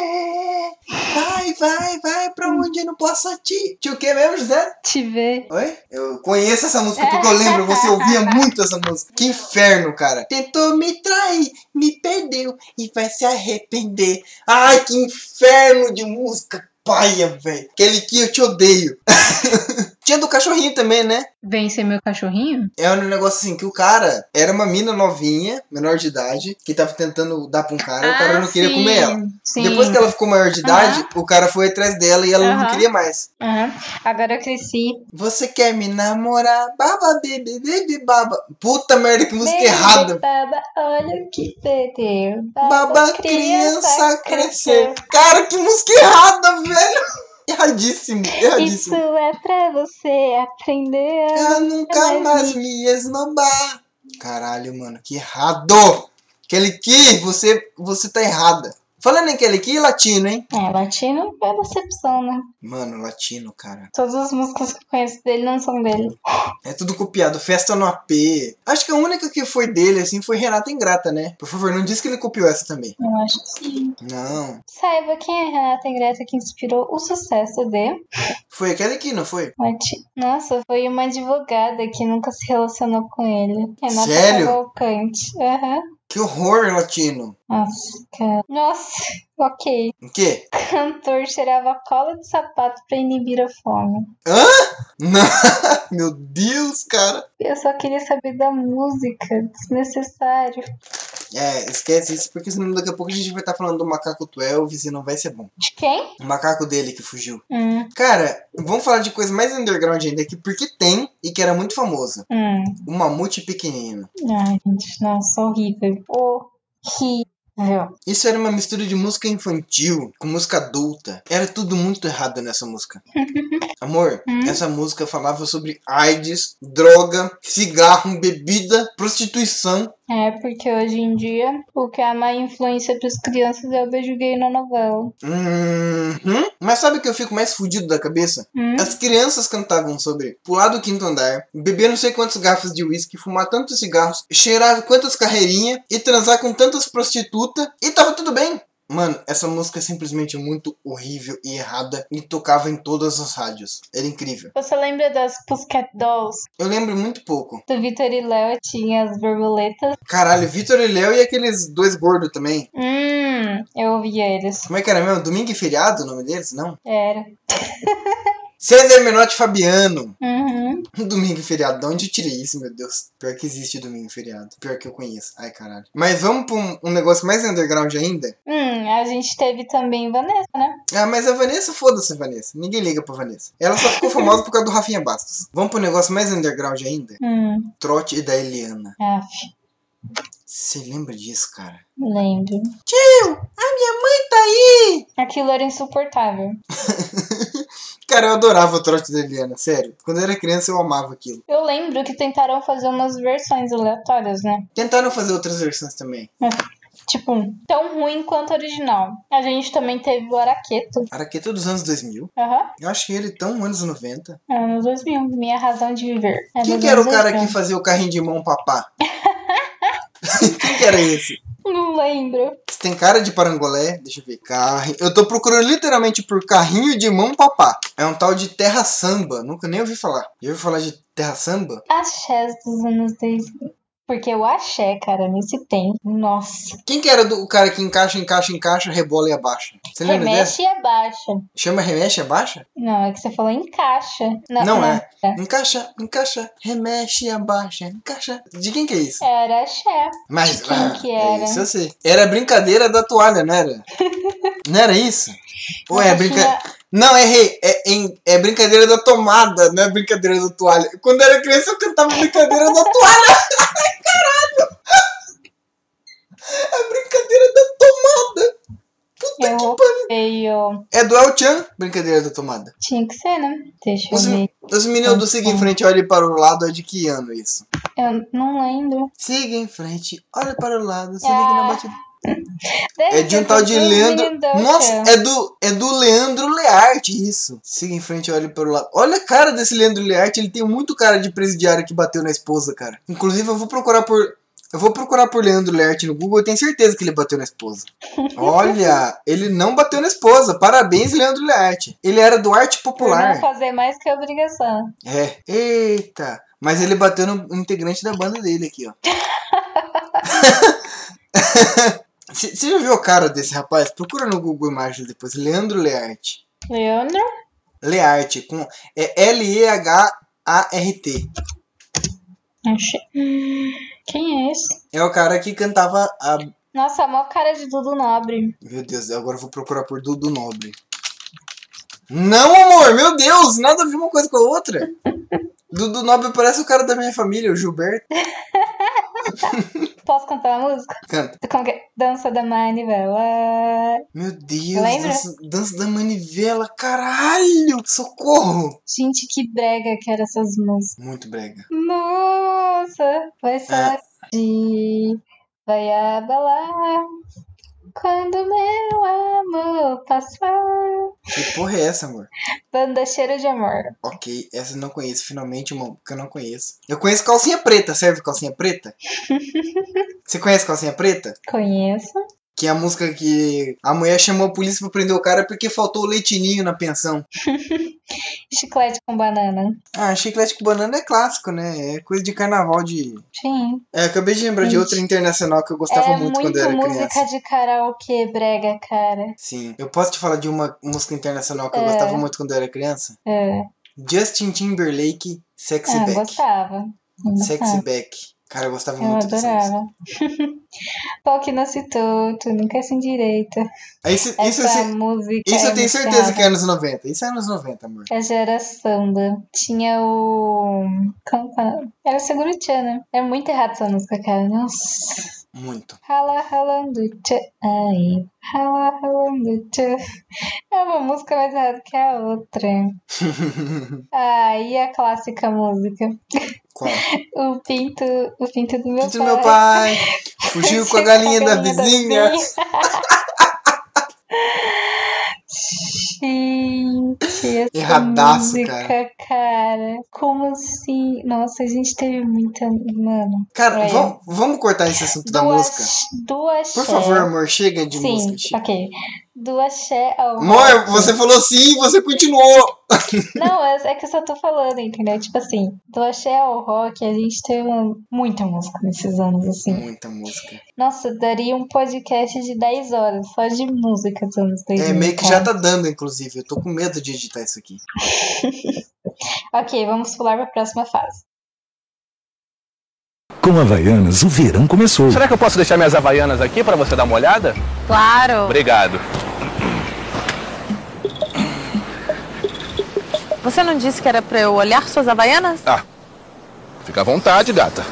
[SPEAKER 2] Vai, vai, vai pra onde eu não posso te. Te o que mesmo, José?
[SPEAKER 1] Te ver.
[SPEAKER 2] Oi? Eu conheço essa música porque eu lembro, você ouvia muito essa música. Que inferno, cara. Tentou me trair, me perdeu e vai se arrepender. Ai, que inferno de música paia, velho. Aquele que eu te odeio. *laughs* Tinha do cachorrinho também, né?
[SPEAKER 1] Vencer meu cachorrinho?
[SPEAKER 2] É um negócio assim, que o cara era uma mina novinha, menor de idade, que tava tentando dar pra um cara, ah, o cara não queria
[SPEAKER 1] sim,
[SPEAKER 2] comer ela.
[SPEAKER 1] Sim.
[SPEAKER 2] Depois que ela ficou maior de idade, o cara foi atrás dela e ela não queria mais.
[SPEAKER 1] Uhum. Agora eu cresci.
[SPEAKER 2] Você quer me namorar? Baba, baby, baby, baba. Puta merda, que música
[SPEAKER 1] baby,
[SPEAKER 2] errada.
[SPEAKER 1] Baba, olha que perdeu.
[SPEAKER 2] Baba, baba criança, criança crescer. Cara, que música errada, velho. Erradíssimo, erradíssimo.
[SPEAKER 1] Isso é pra você aprender
[SPEAKER 2] a nunca mais me esnobar. Caralho, mano, que errado! Kelly Key, você, você tá errada. Falando em Kelly Key, latino, hein?
[SPEAKER 1] É, latino é decepção, né?
[SPEAKER 2] Mano, latino, cara.
[SPEAKER 1] Todas as músicas que eu conheço dele não são dele.
[SPEAKER 2] É tudo copiado. Festa no AP. Acho que a única que foi dele, assim, foi Renata Ingrata, né? Por favor, não diz que ele copiou essa também.
[SPEAKER 1] Eu acho que sim.
[SPEAKER 2] Não.
[SPEAKER 1] Saiba quem é Renata Ingrata que inspirou o sucesso de...
[SPEAKER 2] Foi aquele aqui, não foi?
[SPEAKER 1] Nossa, foi uma advogada que nunca se relacionou com ele. Renata
[SPEAKER 2] Sério?
[SPEAKER 1] Cavalcante. Aham. Uhum.
[SPEAKER 2] Que horror, latino.
[SPEAKER 1] Nossa, cara. Nossa, ok.
[SPEAKER 2] O quê?
[SPEAKER 1] Cantor cheirava cola de sapato pra inibir a fome.
[SPEAKER 2] Hã? Não. *laughs* Meu Deus, cara.
[SPEAKER 1] Eu só queria saber da música. Desnecessário.
[SPEAKER 2] É, esquece isso, porque senão daqui a pouco a gente vai estar tá falando do macaco do Elvis e não vai ser bom.
[SPEAKER 1] De quem?
[SPEAKER 2] O macaco dele que fugiu.
[SPEAKER 1] Hum.
[SPEAKER 2] Cara, vamos falar de coisa mais underground ainda aqui, porque tem e que era muito famosa.
[SPEAKER 1] Hum.
[SPEAKER 2] O mamute pequenino.
[SPEAKER 1] Ai, gente, nossa, horrível. Horrível.
[SPEAKER 2] Isso era uma mistura de música infantil com música adulta. Era tudo muito errado nessa música. *laughs* Amor, hum? essa música falava sobre AIDS, droga, cigarro, bebida, prostituição.
[SPEAKER 1] É, porque hoje em dia o que é a má influência para as crianças é o beijo gay na novela.
[SPEAKER 2] Uhum. Mas sabe o que eu fico mais fudido da cabeça?
[SPEAKER 1] Hum?
[SPEAKER 2] As crianças cantavam sobre pular do quinto andar, beber não sei quantas garrafas de uísque, fumar tantos cigarros, cheirar quantas carreirinhas e transar com tantas prostitutas e tava tudo bem. Mano, essa música é simplesmente muito horrível e errada e tocava em todas as rádios. Era incrível.
[SPEAKER 1] Você lembra das Pussycat Dolls?
[SPEAKER 2] Eu lembro muito pouco.
[SPEAKER 1] Do Vitor e Léo tinha as borboletas.
[SPEAKER 2] Caralho, Vitor e Léo e aqueles dois gordos também.
[SPEAKER 1] Hum, eu ouvia eles.
[SPEAKER 2] Como é que era mesmo? Domingo e feriado o nome deles? Não?
[SPEAKER 1] Era. *laughs*
[SPEAKER 2] César Menotti Fabiano.
[SPEAKER 1] Uhum. *laughs*
[SPEAKER 2] Domingo e feriado. De onde eu tirei isso, meu Deus? Pior que existe domingo feriado. Pior que eu conheço. Ai, caralho. Mas vamos pra um, um negócio mais underground ainda?
[SPEAKER 1] Hum, a gente teve também Vanessa, né?
[SPEAKER 2] Ah, mas a Vanessa, foda-se, Vanessa. Ninguém liga pra Vanessa. Ela só ficou famosa por causa do Rafinha Bastos. Vamos pro um negócio mais underground ainda?
[SPEAKER 1] Hum.
[SPEAKER 2] Trote da Eliana.
[SPEAKER 1] Aff.
[SPEAKER 2] Você lembra disso, cara?
[SPEAKER 1] Lembro.
[SPEAKER 2] Tio, a minha mãe tá aí!
[SPEAKER 1] Aquilo era insuportável. *laughs*
[SPEAKER 2] Cara, eu adorava o trote da Eliana, sério. Quando eu era criança eu amava aquilo.
[SPEAKER 1] Eu lembro que tentaram fazer umas versões aleatórias, né?
[SPEAKER 2] Tentaram fazer outras versões também.
[SPEAKER 1] tipo, tão ruim quanto a original. A gente também teve o Araqueto.
[SPEAKER 2] Araqueto dos anos 2000?
[SPEAKER 1] Aham. Uhum.
[SPEAKER 2] Eu achei ele tão anos 90.
[SPEAKER 1] Anos 2000, minha razão de viver.
[SPEAKER 2] É Quem que era o cara 2000. que fazia o carrinho de mão papá? *laughs* *laughs* Quem que era esse?
[SPEAKER 1] Não lembro.
[SPEAKER 2] Você tem cara de parangolé? Deixa eu ver. Carrinho. Eu tô procurando literalmente por carrinho de mão papá. É um tal de terra samba. Nunca nem ouvi falar. Já ouviu falar de terra samba?
[SPEAKER 1] Axés dos anos 2000. Porque o axé, cara, nesse tempo, nossa.
[SPEAKER 2] Quem que era do, o cara que encaixa, encaixa, encaixa, rebola e abaixa? Você lembra
[SPEAKER 1] Remexe e abaixa.
[SPEAKER 2] Chama remexe e abaixa?
[SPEAKER 1] Não, é que você falou encaixa.
[SPEAKER 2] Não, não, não é. é. Encaixa, encaixa, remexe e abaixa, encaixa. De quem que é isso?
[SPEAKER 1] Era axé.
[SPEAKER 2] Mas,
[SPEAKER 1] De quem ah, que era?
[SPEAKER 2] É isso eu sei. Era brincadeira da toalha, não era? *laughs* não era isso? Ou é brincadeira... Não, errei. É, é, é, brincadeira da tomada, não é brincadeira da toalha. Quando eu era criança, eu cantava brincadeira da toalha. *laughs* Caralho! É brincadeira da tomada. Puta
[SPEAKER 1] eu
[SPEAKER 2] que pariu.
[SPEAKER 1] Feio.
[SPEAKER 2] É do El Chan, brincadeira da tomada.
[SPEAKER 1] Tinha que ser, né? Deixa eu
[SPEAKER 2] os,
[SPEAKER 1] ver.
[SPEAKER 2] Os meninos do Siga em Frente, olhem para o lado, é de que ano isso?
[SPEAKER 1] Eu não lembro.
[SPEAKER 2] Siga em frente, olha para o lado, se liga na batida.
[SPEAKER 1] Deve
[SPEAKER 2] É de um
[SPEAKER 1] ser
[SPEAKER 2] tal de Leandro. Nossa, é do, é do Leandro Learte, isso. Siga em frente, olhe para o lado. Olha a cara desse Leandro Learte, ele tem muito cara de presidiário que bateu na esposa, cara. Inclusive, eu vou procurar por. Eu vou procurar por Leandro Learte no Google, eu tenho certeza que ele bateu na esposa. *laughs* Olha, ele não bateu na esposa. Parabéns, Leandro Learte. Ele era do arte
[SPEAKER 1] Por
[SPEAKER 2] popular.
[SPEAKER 1] não fazer mais que obrigação.
[SPEAKER 2] É. Eita. Mas ele bateu no integrante da banda dele aqui, ó. *laughs* Você já viu a cara desse rapaz? Procura no Google Imagens depois. Leandro Learte.
[SPEAKER 1] Leandro?
[SPEAKER 2] Learte, com é L-E-H-A-R-T.
[SPEAKER 1] Quem é esse?
[SPEAKER 2] É o cara que cantava a.
[SPEAKER 1] Nossa, a maior cara de Dudu Nobre.
[SPEAKER 2] Meu Deus, agora eu vou procurar por Dudu Nobre. Não, amor, meu Deus, nada a ver uma coisa com a outra. *laughs* Dudu Nobre parece o cara da minha família, o Gilberto. *laughs*
[SPEAKER 1] Posso cantar a música?
[SPEAKER 2] Canta.
[SPEAKER 1] Como que é? Dança da manivela.
[SPEAKER 2] Meu Deus,
[SPEAKER 1] Lembra?
[SPEAKER 2] dança, dança da manivela, caralho! Socorro!
[SPEAKER 1] Gente, que brega que eram essas músicas.
[SPEAKER 2] Muito brega.
[SPEAKER 1] Nossa, vai
[SPEAKER 2] É.
[SPEAKER 1] sair, vai abalar. Quando meu amor passar.
[SPEAKER 2] Que porra é essa, amor?
[SPEAKER 1] Banda Cheiro de Amor.
[SPEAKER 2] Ok, essa eu não conheço. Finalmente uma que eu não conheço. Eu conheço calcinha preta, serve calcinha preta? *laughs* Você conhece calcinha preta?
[SPEAKER 1] Conheço.
[SPEAKER 2] Que é a música que a mulher chamou a polícia pra prender o cara porque faltou o leitinho na pensão. *laughs*
[SPEAKER 1] Chiclete com banana.
[SPEAKER 2] Ah, chiclete com banana é clássico, né? É coisa de carnaval de.
[SPEAKER 1] Sim.
[SPEAKER 2] É, acabei de lembrar de outra internacional que eu gostava
[SPEAKER 1] é
[SPEAKER 2] muito,
[SPEAKER 1] muito
[SPEAKER 2] quando eu era
[SPEAKER 1] música
[SPEAKER 2] criança.
[SPEAKER 1] de karaokê brega, cara.
[SPEAKER 2] Sim. Eu posso te falar de uma música internacional que eu
[SPEAKER 1] É.
[SPEAKER 2] gostava muito quando eu era criança?
[SPEAKER 1] É.
[SPEAKER 2] Justin Timberlake, Sexy
[SPEAKER 1] Ah,
[SPEAKER 2] Back.
[SPEAKER 1] gostava. Eu
[SPEAKER 2] Sexy
[SPEAKER 1] gostava.
[SPEAKER 2] Back. Cara, eu gostava
[SPEAKER 1] Eu
[SPEAKER 2] muito
[SPEAKER 1] adorava. *laughs* Pau que nasce torto, nunca é sem direito.
[SPEAKER 2] Isso, isso,
[SPEAKER 1] Essa
[SPEAKER 2] isso,
[SPEAKER 1] música.
[SPEAKER 2] isso
[SPEAKER 1] é
[SPEAKER 2] eu tenho
[SPEAKER 1] muito
[SPEAKER 2] certeza que é anos 90. Isso é anos 90, amor.
[SPEAKER 1] É geração da. Tinha o. Como é? Era o Seguro Tchan, né? É muito errado essa música, cara. Nossa.
[SPEAKER 2] Muito.
[SPEAKER 1] Rala ralando tchan. Ai. Rala ralando tchan. É uma música mais errada que a outra. *laughs* Ah, e a clássica música?
[SPEAKER 2] Qual? *laughs*
[SPEAKER 1] O pinto, o pinto do meu
[SPEAKER 2] Pinto do
[SPEAKER 1] pai.
[SPEAKER 2] meu pai. *laughs* Fugiu com a galinha da vizinha. *laughs*
[SPEAKER 1] Gente, essa
[SPEAKER 2] Erradaço,
[SPEAKER 1] música, cara. Como assim? Nossa, a gente teve muita. Mano.
[SPEAKER 2] Cara,
[SPEAKER 1] É.
[SPEAKER 2] vamos, vamos cortar esse assunto da
[SPEAKER 1] do
[SPEAKER 2] música?
[SPEAKER 1] Do axé.
[SPEAKER 2] Por favor, amor, chega de
[SPEAKER 1] Sim,
[SPEAKER 2] música.
[SPEAKER 1] Ok. Do axé ao
[SPEAKER 2] Amor,
[SPEAKER 1] rock.
[SPEAKER 2] você falou sim e você continuou. *laughs*
[SPEAKER 1] Não, é, é que eu só tô falando, entendeu? Tipo assim, do axé ao rock, a gente uma- muita música nesses anos, assim.
[SPEAKER 2] Muita música.
[SPEAKER 1] Nossa, daria um podcast de 10 horas só de música dos anos 2000.
[SPEAKER 2] É, meio que já tá dando, inclusive. Eu tô com medo de editar isso aqui. *laughs*
[SPEAKER 1] Ok, vamos pular pra próxima fase.
[SPEAKER 4] Com Havaianas, o verão começou.
[SPEAKER 5] Será que eu posso deixar minhas havaianas aqui para você dar uma olhada?
[SPEAKER 6] Claro.
[SPEAKER 5] Obrigado.
[SPEAKER 6] Você não disse que era pra eu olhar suas havaianas?
[SPEAKER 5] Ah, fica à vontade, gata.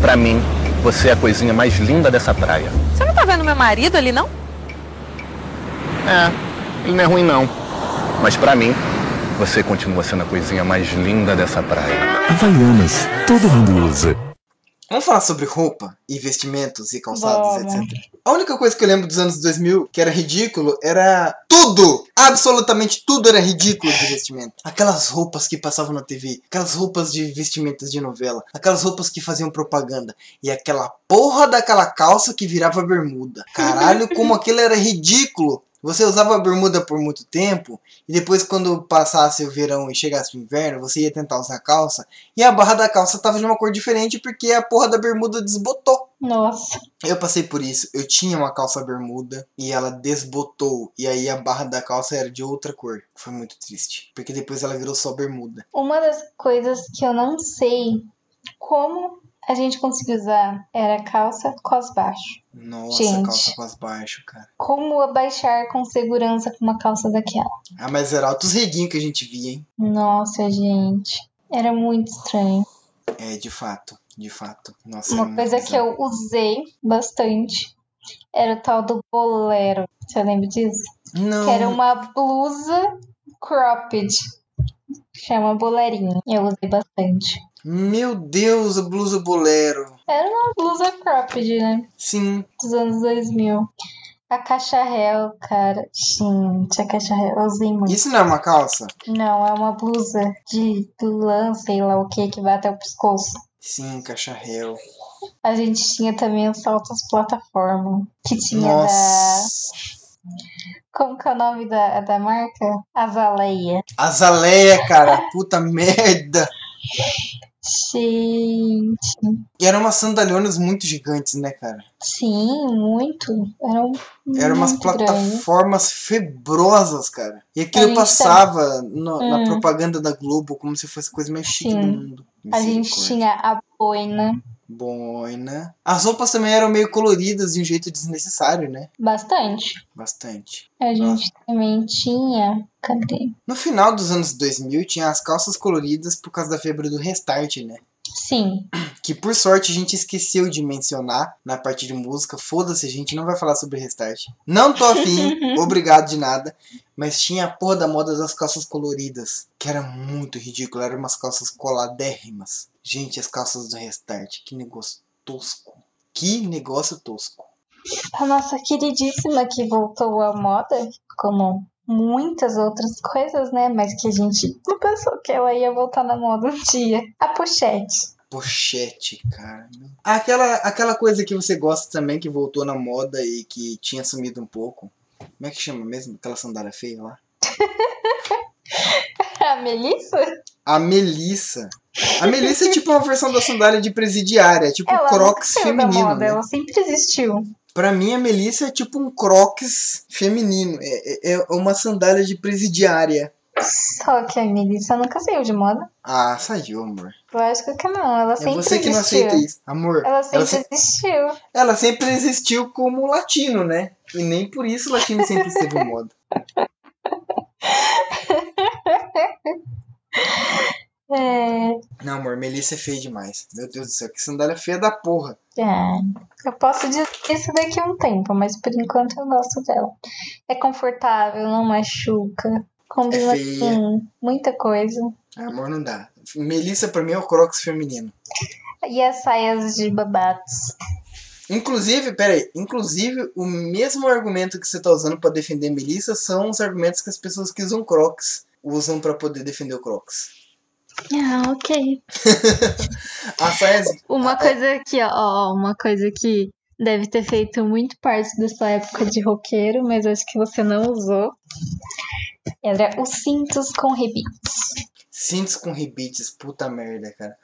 [SPEAKER 5] Pra mim, você é a coisinha mais linda dessa praia.
[SPEAKER 6] Você não tá vendo meu marido ali, não?
[SPEAKER 5] É, ele não é ruim não. Mas pra mim, você continua sendo a coisinha mais linda dessa praia.
[SPEAKER 4] Havaianas, todo mundo usa.
[SPEAKER 2] Vamos falar sobre roupa e vestimentos e calçados,
[SPEAKER 1] Vamos.
[SPEAKER 2] etc. A única coisa que eu lembro dos anos 2000 que era ridículo era tudo! Absolutamente tudo era ridículo de vestimento. Aquelas roupas que passavam na TV, aquelas roupas de vestimentas de novela, aquelas roupas que faziam propaganda e aquela porra daquela calça que virava bermuda. Caralho, como aquilo era ridículo! Você usava a bermuda por muito tempo e depois quando passasse o verão e chegasse o inverno, você ia tentar usar calça e a barra da calça tava de uma cor diferente porque a porra da bermuda desbotou.
[SPEAKER 1] Nossa.
[SPEAKER 2] Eu passei por isso. Eu tinha uma calça bermuda e ela desbotou. E aí a barra da calça era de outra cor. Foi muito triste. Porque depois ela virou só bermuda.
[SPEAKER 1] Uma das coisas que eu não sei como a gente conseguiu usar era calça cos baixo.
[SPEAKER 2] Nossa,
[SPEAKER 1] Gente.
[SPEAKER 2] calça com as baixo, cara.
[SPEAKER 1] Como abaixar com segurança com uma calça daquela?
[SPEAKER 2] Ah, mas era altos reguinhos que a gente via, hein?
[SPEAKER 1] Nossa, gente. Era muito estranho.
[SPEAKER 2] É, de fato. De fato. Nossa,
[SPEAKER 1] Uma coisa que
[SPEAKER 2] bizarro.
[SPEAKER 1] eu usei bastante era o tal do bolero. Você lembra disso?
[SPEAKER 2] Não.
[SPEAKER 1] Que era uma blusa cropped. Chama bolerinho. Eu usei bastante.
[SPEAKER 2] Meu Deus, a blusa bolero.
[SPEAKER 1] Era uma blusa cropped, né?
[SPEAKER 2] Sim.
[SPEAKER 1] Dos anos 2000. A caixa réu, cara. Gente, a caixa réu. Eu usei muito.
[SPEAKER 2] Isso não é uma calça?
[SPEAKER 1] Não, é uma blusa de lã, sei lá o que, que vai até o pescoço.
[SPEAKER 2] Sim, caixa réu.
[SPEAKER 1] A gente tinha também os saltos plataforma. Que tinha da.
[SPEAKER 2] Nossa.
[SPEAKER 1] Como que é o nome da, da marca? Azaleia.
[SPEAKER 2] Azaleia, cara. Puta merda.
[SPEAKER 1] Gente.
[SPEAKER 2] E eram umas sandalhonas muito gigantes, né, cara?
[SPEAKER 1] Sim, muito. Eram
[SPEAKER 2] Eram umas plataformas febrosas, cara. E aquilo passava no- na
[SPEAKER 1] Hum.
[SPEAKER 2] propaganda da Globo como se fosse a coisa mais chique
[SPEAKER 1] Sim.
[SPEAKER 2] do mundo.
[SPEAKER 1] A gente tinha a boina.
[SPEAKER 2] Boina. As roupas também eram meio coloridas de um jeito desnecessário, né?
[SPEAKER 1] Bastante.
[SPEAKER 2] Bastante.
[SPEAKER 1] A gente também tinha. Cadê?
[SPEAKER 2] No final dos anos 2000 tinha as calças coloridas por causa da febre do restart, né?
[SPEAKER 1] Sim.
[SPEAKER 2] Que por sorte a gente esqueceu de mencionar na parte de música. Foda-se, a gente não vai falar sobre restart. Não tô afim, *laughs* obrigado de nada. Mas tinha a porra da moda das calças coloridas. Que era muito ridículo. Eram umas calças coladérrimas. Gente, as calças do restart. Que negócio tosco. Que negócio tosco.
[SPEAKER 1] A nossa queridíssima que voltou à moda, como muitas outras coisas, né? Mas que a gente não pensou que ela ia voltar na moda um dia. A pochete.
[SPEAKER 2] Pochete, cara. Aquela, aquela coisa que você gosta também, que voltou na moda e que tinha sumido um pouco. Como é que chama mesmo? Aquela sandália feia lá? *laughs*
[SPEAKER 1] A Melissa?
[SPEAKER 2] A Melissa. A Melissa é tipo uma versão da sandália de presidiária, é tipo
[SPEAKER 1] ela
[SPEAKER 2] crocs feminino.
[SPEAKER 1] moda,
[SPEAKER 2] Né?
[SPEAKER 1] ela sempre existiu.
[SPEAKER 2] Pra mim, a Melissa é tipo um crocs feminino. É, é- é uma sandália de presidiária.
[SPEAKER 1] Só que a Melissa nunca saiu de moda.
[SPEAKER 2] Ah, saiu, amor.
[SPEAKER 1] Lógico que não, ela
[SPEAKER 2] É
[SPEAKER 1] sempre
[SPEAKER 2] você que não
[SPEAKER 1] existiu.
[SPEAKER 2] aceita isso. Amor,
[SPEAKER 1] Ela sempre
[SPEAKER 2] se-
[SPEAKER 1] existiu.
[SPEAKER 2] ela sempre existiu como latino, né? E nem por isso o latino sempre esteve moda. *laughs*
[SPEAKER 1] É,
[SPEAKER 2] Não, amor, Melissa é feia demais. Meu Deus do céu, que sandália feia da porra.
[SPEAKER 1] é, eu posso dizer isso daqui a um tempo, mas por enquanto eu gosto dela. É confortável, não machuca. Combina
[SPEAKER 2] É feia.
[SPEAKER 1] com muita coisa.
[SPEAKER 2] Ah, amor, não dá. Melissa pra mim é o crocs feminino.
[SPEAKER 1] E as saias de babados.
[SPEAKER 2] Inclusive, peraí, inclusive o mesmo argumento que você tá usando pra defender Melissa são os argumentos que as pessoas que usam Crocs usam pra poder defender o Crocs.
[SPEAKER 1] Ah, ok. *laughs*
[SPEAKER 2] Saias.
[SPEAKER 1] Uma
[SPEAKER 2] Ah,
[SPEAKER 1] coisa aqui, ó, uma coisa que deve ter feito muito parte da sua época de roqueiro, mas acho que você não usou. Era os cintos com rebites.
[SPEAKER 2] Cintos com rebites, puta merda, cara.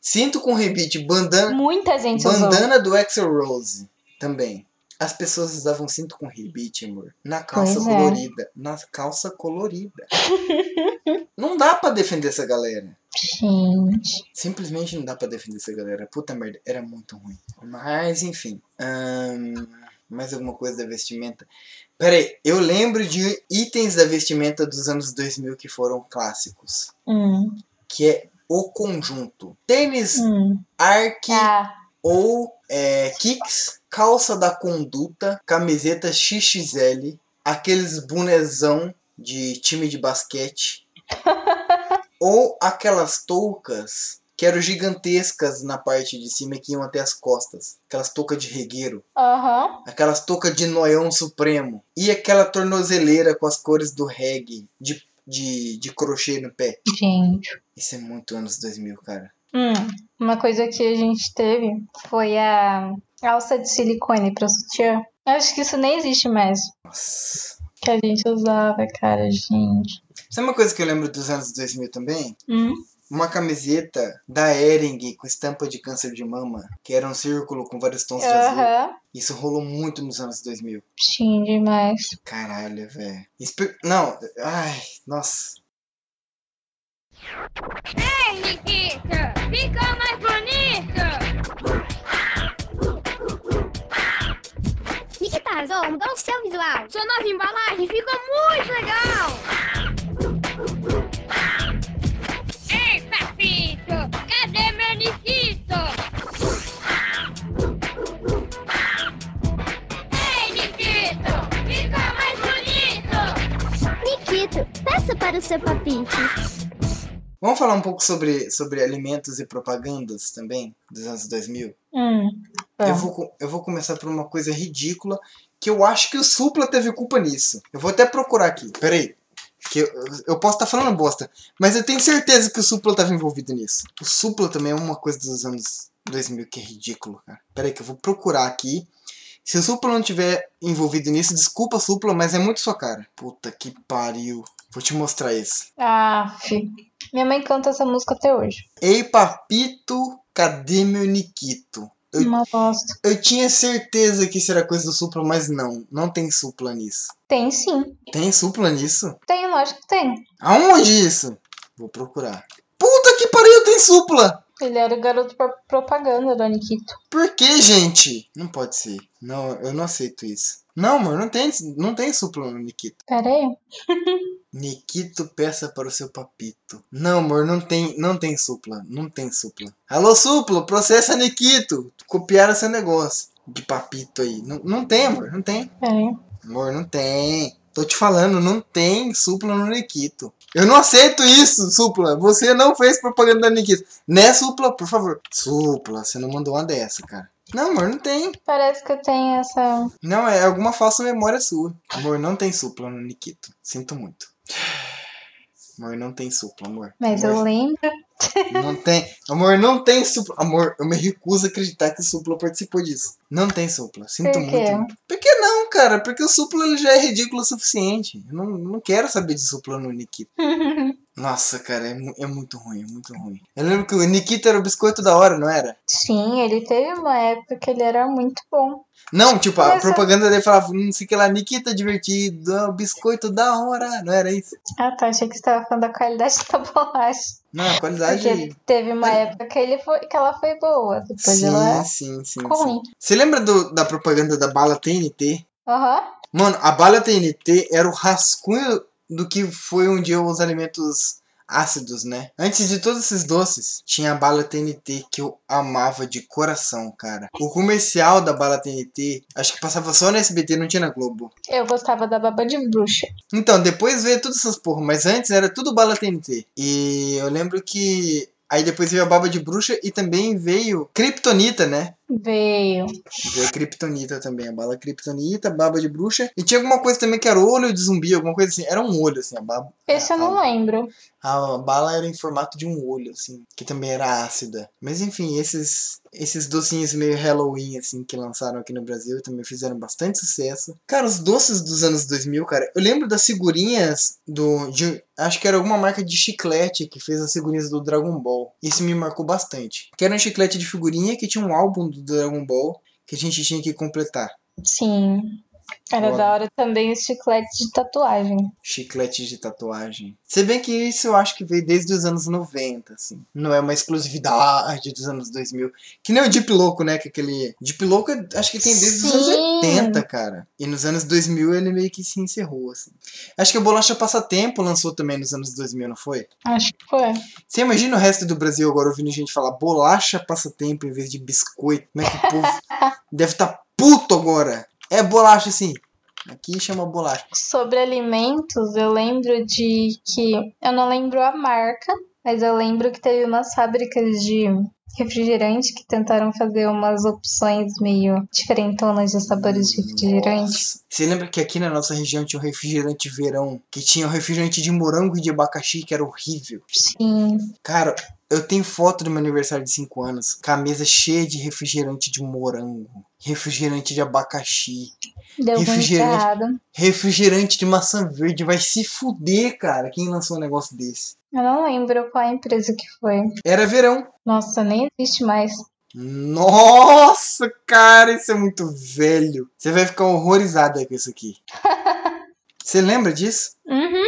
[SPEAKER 2] Cinto com rebite, bandana,
[SPEAKER 1] Muita gente usou.
[SPEAKER 2] bandana do Axel Rose também. As pessoas usavam cinto com rebite, amor. Na calça
[SPEAKER 1] Pois é.
[SPEAKER 2] colorida. Na calça colorida. *laughs* não dá pra defender essa galera.
[SPEAKER 1] Gente.
[SPEAKER 2] Simplesmente não dá pra defender essa galera. Puta merda, era muito ruim. Mas, enfim. ahn, mais alguma coisa da vestimenta? Pera aí, eu lembro de itens da vestimenta dos anos 2000 que foram clássicos.
[SPEAKER 1] Hum,
[SPEAKER 2] Que é o conjunto. Tênis
[SPEAKER 1] hum. Ah,
[SPEAKER 2] ou é, kicks, calça da conduta, camiseta XXL, aqueles bonezão de time de basquete, *laughs* ou aquelas toucas que eram gigantescas na parte de cima e que iam até as costas, aquelas toucas de regueiro,
[SPEAKER 1] aham.
[SPEAKER 2] aquelas toucas de noião supremo, e aquela tornozeleira com as cores do reggae, de, de, de crochê no pé.
[SPEAKER 1] Gente.
[SPEAKER 2] Isso é muito anos 2000, cara.
[SPEAKER 1] Hum, uma coisa que a gente teve foi a alça de silicone pra sutiã. Eu acho que isso nem existe mais.
[SPEAKER 2] Nossa.
[SPEAKER 1] Que a gente usava, cara, gente.
[SPEAKER 2] Sabe uma coisa que eu lembro dos anos 2000 também?
[SPEAKER 1] Hum?
[SPEAKER 2] uma camiseta da Ering com estampa de câncer de mama, que era um círculo com vários tons de azul. Isso rolou muito nos anos 2000.
[SPEAKER 1] Sim, demais.
[SPEAKER 2] Caralho, velho. Não, ai, nossa.
[SPEAKER 7] Ei, Nikita, fica mais bonita! Nikita arrasou, mudou o seu visual. Sua nova embalagem ficou muito legal! Ei, papito, cadê meu Nikito? Ei, Nikito, fica mais bonito!
[SPEAKER 8] Nikito, peça para o seu papite.
[SPEAKER 2] Vamos falar um pouco sobre, sobre alimentos e propagandas também, dos anos 2000?
[SPEAKER 1] Hum.
[SPEAKER 2] Eu
[SPEAKER 1] Tá.
[SPEAKER 2] vou, co- eu vou começar por uma coisa ridícula, que eu acho que o Supla teve culpa nisso. Eu vou até procurar aqui, peraí. Que eu, eu posso estar falando bosta, mas eu tenho certeza que o Supla estava envolvido nisso. O Supla também é uma coisa dos anos 2000 que é ridículo, cara. Peraí que eu vou procurar aqui. Se o Supla não tiver envolvido nisso, desculpa Supla, mas é muito sua cara. Puta que pariu. Vou te mostrar isso.
[SPEAKER 1] Ah. Minha mãe canta essa música até hoje.
[SPEAKER 2] Ei, papito, cadê meu Nikito? Eu,
[SPEAKER 1] Uma bosta.
[SPEAKER 2] eu tinha certeza que isso era coisa do Supla, mas não. Não tem Supla nisso.
[SPEAKER 1] Tem sim.
[SPEAKER 2] Tem Supla nisso?
[SPEAKER 1] Tem, lógico que tem.
[SPEAKER 2] Aonde isso? Vou procurar. Puta que pariu, tem Supla!
[SPEAKER 1] Ele era o garoto pro- propaganda do Aniquito.
[SPEAKER 2] Por que, gente? Não pode ser. Não, eu não aceito isso. Não, amor, não tem, não tem Supla no Nikito.
[SPEAKER 1] Pera aí. *laughs*
[SPEAKER 2] Nikito peça para o seu papito. Não, amor, não tem, não tem supla, não tem supla. Alô, supla, processa Nikito. Copiaram seu negócio de papito aí. Não, não tem, amor, não tem.
[SPEAKER 1] Aí.
[SPEAKER 2] Amor, não tem. Tô te falando, não tem supla no Nikito. Eu não aceito isso, supla. Você não fez propaganda da Nikito. Né, supla, por favor. Supla, você não mandou uma dessa, cara. Não, amor, não tem.
[SPEAKER 1] Parece que eu tenho essa.
[SPEAKER 2] Não, é alguma falsa memória sua. Amor, não tem supla no Nikito. Sinto muito. Amor, não tem supla, amor.
[SPEAKER 1] Mas
[SPEAKER 2] amor,
[SPEAKER 1] eu lembro.
[SPEAKER 2] Não tem. Amor, não tem supla. Amor, eu me recuso a acreditar que o supla participou disso. Não tem supla. Sinto
[SPEAKER 1] Por quê?
[SPEAKER 2] muito. Por que não, cara? Porque o supla ele já é ridículo o suficiente. Eu não, não quero saber de supla no Nikita. *laughs* Nossa, cara, é, mu- é muito ruim, é muito ruim. Eu lembro que o Nikita era o biscoito da hora, não era?
[SPEAKER 1] Sim, ele teve uma época que ele era muito bom.
[SPEAKER 2] Não, tipo, a
[SPEAKER 1] Mas,
[SPEAKER 2] propaganda dele falava, não sei o que lá, Nikita divertido, é o biscoito da hora, não era isso?
[SPEAKER 1] Ah, tá. Achei que você tava falando da qualidade *laughs* da bolacha.
[SPEAKER 2] Não, a qualidade.
[SPEAKER 1] Porque teve uma época que, ele foi, que ela foi boa. Depois
[SPEAKER 2] Sim,
[SPEAKER 1] ela
[SPEAKER 2] sim, sim,
[SPEAKER 1] ficou
[SPEAKER 2] sim.
[SPEAKER 1] ruim.
[SPEAKER 2] Você lembra do- da propaganda da bala TNT?
[SPEAKER 1] Aham.
[SPEAKER 2] Mano, a bala TNT era o rascunho do que foi um dia os alimentos ácidos, né? Antes de todos esses doces, tinha a bala TNT que eu amava de coração, cara. O comercial da bala TNT, acho que passava só no SBT, não tinha na Globo.
[SPEAKER 1] Eu gostava da baba de bruxa.
[SPEAKER 2] Então, depois veio todas essas porra, mas antes era tudo bala TNT. E eu lembro que aí depois veio a baba de bruxa e também veio Kryptonita, né?
[SPEAKER 1] Veio.
[SPEAKER 2] Veio a Kryptonita também, a bala Kryptonita, baba de bruxa. E tinha alguma coisa também que era olho de zumbi, alguma coisa assim. Era um olho, assim, a baba.
[SPEAKER 1] Esse eu não lembro.
[SPEAKER 2] A bala era em formato de um olho, assim, que também era ácida. Mas enfim, esses esses docinhos meio Halloween, assim, que lançaram aqui no Brasil também fizeram bastante sucesso. Cara, os doces dos anos 2000, cara, eu lembro das figurinhas do. De, acho que era alguma marca de chiclete que fez as figurinhas do Dragon Ball. Isso me marcou bastante. Que era um chiclete de figurinha que tinha um álbum do Dragon Ball que a gente tinha que completar.
[SPEAKER 1] Sim. Era da hora também os chicletes de tatuagem.
[SPEAKER 2] chicletes de tatuagem. Se bem que isso eu acho que veio desde os anos 90, assim. Não é uma exclusividade dos anos 2000. Que nem o Deep Louco, né? Que aquele... Deep Louco acho que tem desde os anos
[SPEAKER 1] Sim.
[SPEAKER 2] 80, cara. E nos anos 2000 ele meio que se encerrou, assim. Acho que a Bolacha Passatempo lançou também nos anos 2000, não foi?
[SPEAKER 1] Acho que foi.
[SPEAKER 2] Você imagina o resto do Brasil agora ouvindo gente falar bolacha passatempo em vez de biscoito? Como é que o povo *laughs* deve estar puto agora? É bolacha, sim. Aqui chama bolacha.
[SPEAKER 1] Sobre alimentos, eu lembro de que. Eu não lembro a marca, mas eu lembro que teve umas fábricas de refrigerante que tentaram fazer umas opções meio diferentonas de sabores de refrigerante.
[SPEAKER 2] Nossa. Você lembra que aqui na nossa região tinha um refrigerante verão? Que tinha um refrigerante de morango e de abacaxi que era horrível.
[SPEAKER 1] Sim.
[SPEAKER 2] Cara, eu tenho foto do meu aniversário de 5 anos com a mesa cheia de refrigerante de morango, refrigerante de abacaxi,
[SPEAKER 1] Deu
[SPEAKER 2] Refrigerante.
[SPEAKER 1] errado.
[SPEAKER 2] refrigerante de maçã verde. Vai se fuder, cara, quem lançou um negócio desse.
[SPEAKER 1] Eu não lembro qual a empresa que foi.
[SPEAKER 2] Era verão.
[SPEAKER 1] Nossa, nem existe mais.
[SPEAKER 2] Nossa, cara, isso é muito velho. Você vai ficar horrorizada com isso aqui. *laughs* Você lembra disso?
[SPEAKER 1] Uhum.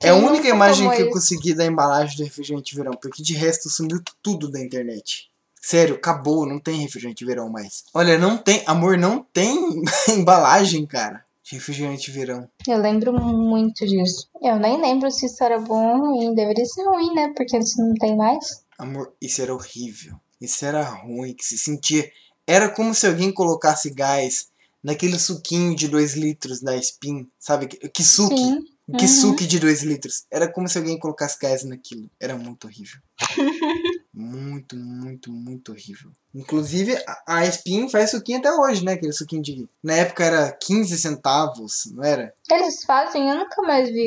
[SPEAKER 2] É a única imagem que eu consegui da embalagem do refrigerante verão, porque de resto sumiu tudo da internet. Sério, acabou, não tem refrigerante verão mais. Olha, não tem, amor, não tem *laughs* embalagem, cara. de Refrigerante verão.
[SPEAKER 1] Eu lembro muito disso. Eu nem lembro se isso era bom ou ruim. Deveria ser ruim, né? Porque isso não tem mais.
[SPEAKER 2] Amor, isso era horrível. Isso era ruim, que se sentia. Era como se alguém colocasse gás naquele suquinho de 2 litros da Spin, sabe? Que, que suque.
[SPEAKER 1] Sim.
[SPEAKER 2] Que
[SPEAKER 1] Uhum.
[SPEAKER 2] suque de 2 litros. Era como se alguém colocasse gás naquilo. Era muito horrível. *laughs* muito, muito, muito horrível. Inclusive, a, a Spin faz suquinho até hoje, né? Aquele suquinho de. Na época era 15 centavos, não era?
[SPEAKER 1] Eles fazem, eu nunca mais vi.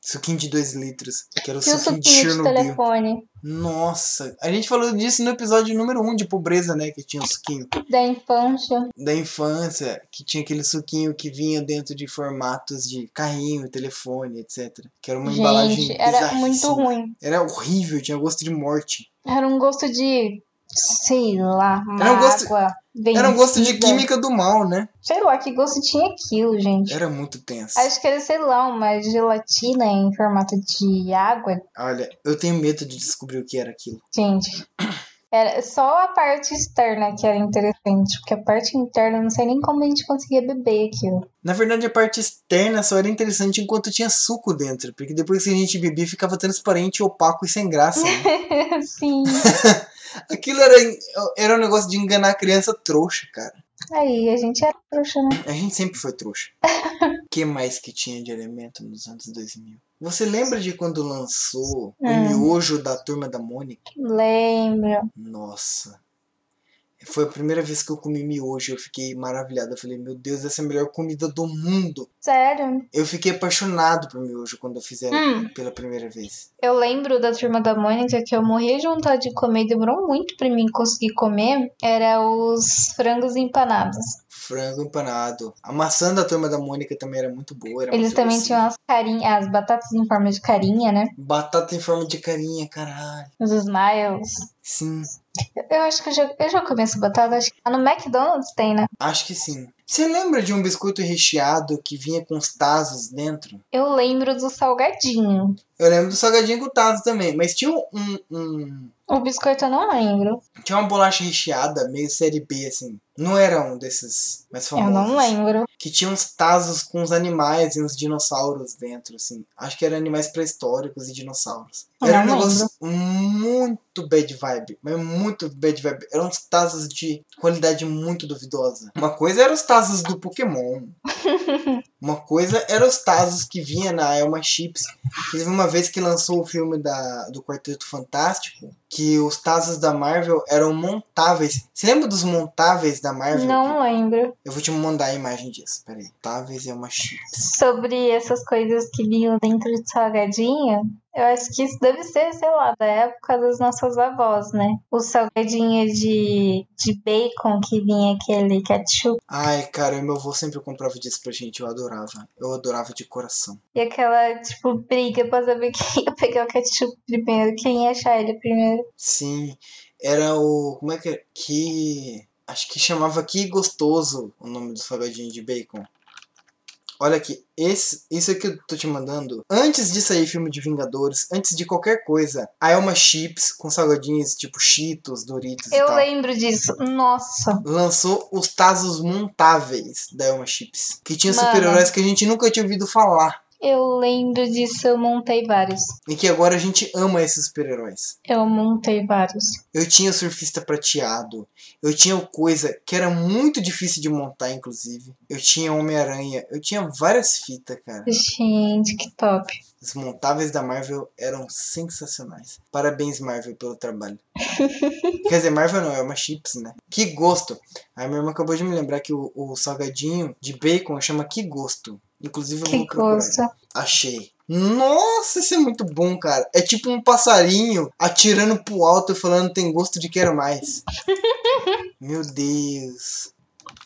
[SPEAKER 2] Suquinho de 2 litros. Que era o
[SPEAKER 1] o
[SPEAKER 2] suquinho de
[SPEAKER 1] suquinho de
[SPEAKER 2] Chernobyl.
[SPEAKER 1] telefone
[SPEAKER 2] Nossa, a gente falou disso no episódio número 1 um de pobreza, né? Que tinha o suquinho
[SPEAKER 1] da infância.
[SPEAKER 2] da infância, que tinha aquele suquinho que vinha dentro de formatos de carrinho, telefone, etc. Que era uma embalagem
[SPEAKER 1] Gente, era muito ruim.
[SPEAKER 2] Era horrível, tinha gosto de morte.
[SPEAKER 1] Era um gosto de. Sei lá, uma
[SPEAKER 2] Era um gosto-
[SPEAKER 1] água.
[SPEAKER 2] Era um gosto de química do mal, né?
[SPEAKER 1] Sei lá que gosto tinha aquilo, gente.
[SPEAKER 2] Era muito tenso.
[SPEAKER 1] Acho que era, sei lá, uma gelatina em formato de água.
[SPEAKER 2] Olha, eu tenho medo de descobrir o que era aquilo.
[SPEAKER 1] Gente. Era só a parte externa que era interessante, porque a parte interna eu não sei nem como a gente conseguia beber aquilo.
[SPEAKER 2] Na verdade, a parte externa só era interessante enquanto tinha suco dentro, porque depois que a gente bebia ficava transparente, opaco e sem graça. né? *laughs*
[SPEAKER 1] Sim. *laughs*
[SPEAKER 2] Aquilo era, era um negócio de enganar a criança trouxa, cara.
[SPEAKER 1] Aí, a gente era trouxa, né?
[SPEAKER 2] A gente sempre foi trouxa. O *laughs* que mais que tinha de elemento nos anos 2000? Você lembra de quando lançou o
[SPEAKER 1] Hum.
[SPEAKER 2] miojo da Turma da Mônica?
[SPEAKER 1] Lembro.
[SPEAKER 2] Nossa. Foi a primeira vez que eu comi miojo. Eu fiquei maravilhado. Eu falei, meu Deus, essa é a melhor comida do mundo.
[SPEAKER 1] Sério.
[SPEAKER 2] Eu fiquei apaixonado por miojo quando fizeram
[SPEAKER 1] Hum.
[SPEAKER 2] pela primeira vez.
[SPEAKER 1] Eu lembro da turma da Mônica que eu morria de vontade de comer, demorou muito pra mim conseguir comer. Era os frangos empanados.
[SPEAKER 2] Frango empanado. A maçã da Turma da Mônica também era muito boa. Era
[SPEAKER 1] Eles também tinham as carinhas, as batatas em forma de carinha, né?
[SPEAKER 2] Batata em forma de carinha, caralho.
[SPEAKER 1] Os smiles.
[SPEAKER 2] Sim,
[SPEAKER 1] Eu acho que eu já, eu já comi essa batata, acho que lá no McDonald's tem, né?
[SPEAKER 2] acho que sim. Você lembra de um biscoito recheado que vinha com os tazos dentro?
[SPEAKER 1] Eu lembro do salgadinho.
[SPEAKER 2] Eu lembro do salgadinho com tazo também, mas tinha um, um-
[SPEAKER 1] O biscoito eu não lembro.
[SPEAKER 2] tinha uma bolacha recheada, meio série B assim. Não era um desses mais
[SPEAKER 1] Eu
[SPEAKER 2] famosos.
[SPEAKER 1] não lembro.
[SPEAKER 2] Que tinha uns tazos com os animais e uns dinossauros dentro, assim. Acho que eram animais pré-históricos e dinossauros.
[SPEAKER 1] Eu
[SPEAKER 2] Era um
[SPEAKER 1] não
[SPEAKER 2] negócio muito bad vibe, mas muito bad vibe. Eram uns tazos de qualidade muito duvidosa. Uma coisa eram os tazos do Pokémon. *laughs* Uma coisa eram os tazos que vinha na Elma Chips. Teve uma vez que lançou o filme da, do Quarteto Fantástico, que os tazos da Marvel eram montáveis. Você lembra dos montáveis da Marvel?
[SPEAKER 1] Não lembro.
[SPEAKER 2] Eu vou te mandar a imagem disso, peraí. Montáveis Elma Chips.
[SPEAKER 1] Sobre essas coisas que vinham dentro de salgadinho, eu acho que isso deve ser, sei lá, da época das nossas avós, né? O salgadinho de, de bacon que vinha aquele ketchup
[SPEAKER 2] Ai, cara, meu avô sempre comprava disso pra gente, eu adorava. Eu adorava de coração.
[SPEAKER 1] e aquela, tipo, briga pra saber *laughs* quem ia pegar o ketchup primeiro, quem ia achar ele primeiro.
[SPEAKER 2] Sim, era o. Como é que é? Que. Acho que chamava Que Gostoso o nome do salgadinho de bacon. Olha aqui, esse, isso aqui eu tô te mandando. Antes de sair filme de Vingadores, antes de qualquer coisa, a Elma Chips com salgadinhos tipo Cheetos, Doritos e
[SPEAKER 1] Eu
[SPEAKER 2] tal.
[SPEAKER 1] lembro disso. Nossa.
[SPEAKER 2] Lançou os Tazos montáveis da Elma Chips. Que tinha super-heróis que a gente nunca tinha ouvido falar.
[SPEAKER 1] Eu lembro disso, eu montei vários.
[SPEAKER 2] E que agora a gente ama esses super-heróis.
[SPEAKER 1] Eu montei vários.
[SPEAKER 2] Eu tinha surfista prateado. Eu tinha coisa que era muito difícil de montar, inclusive. Eu tinha Homem-Aranha. Eu tinha várias fitas, cara.
[SPEAKER 1] Gente, que top.
[SPEAKER 2] Os montáveis da Marvel eram sensacionais. Parabéns, Marvel, pelo trabalho. *laughs* Quer dizer, Marvel não, é uma chips, né? Que gosto. A minha irmã acabou de me lembrar que o, o salgadinho de bacon chama que gosto. Inclusive eu
[SPEAKER 1] Que
[SPEAKER 2] vou procurar.
[SPEAKER 1] gosto.
[SPEAKER 2] Achei. Nossa, isso é muito bom, cara. É tipo um passarinho atirando pro alto e falando tem gosto de quero mais. *laughs* Meu Deus.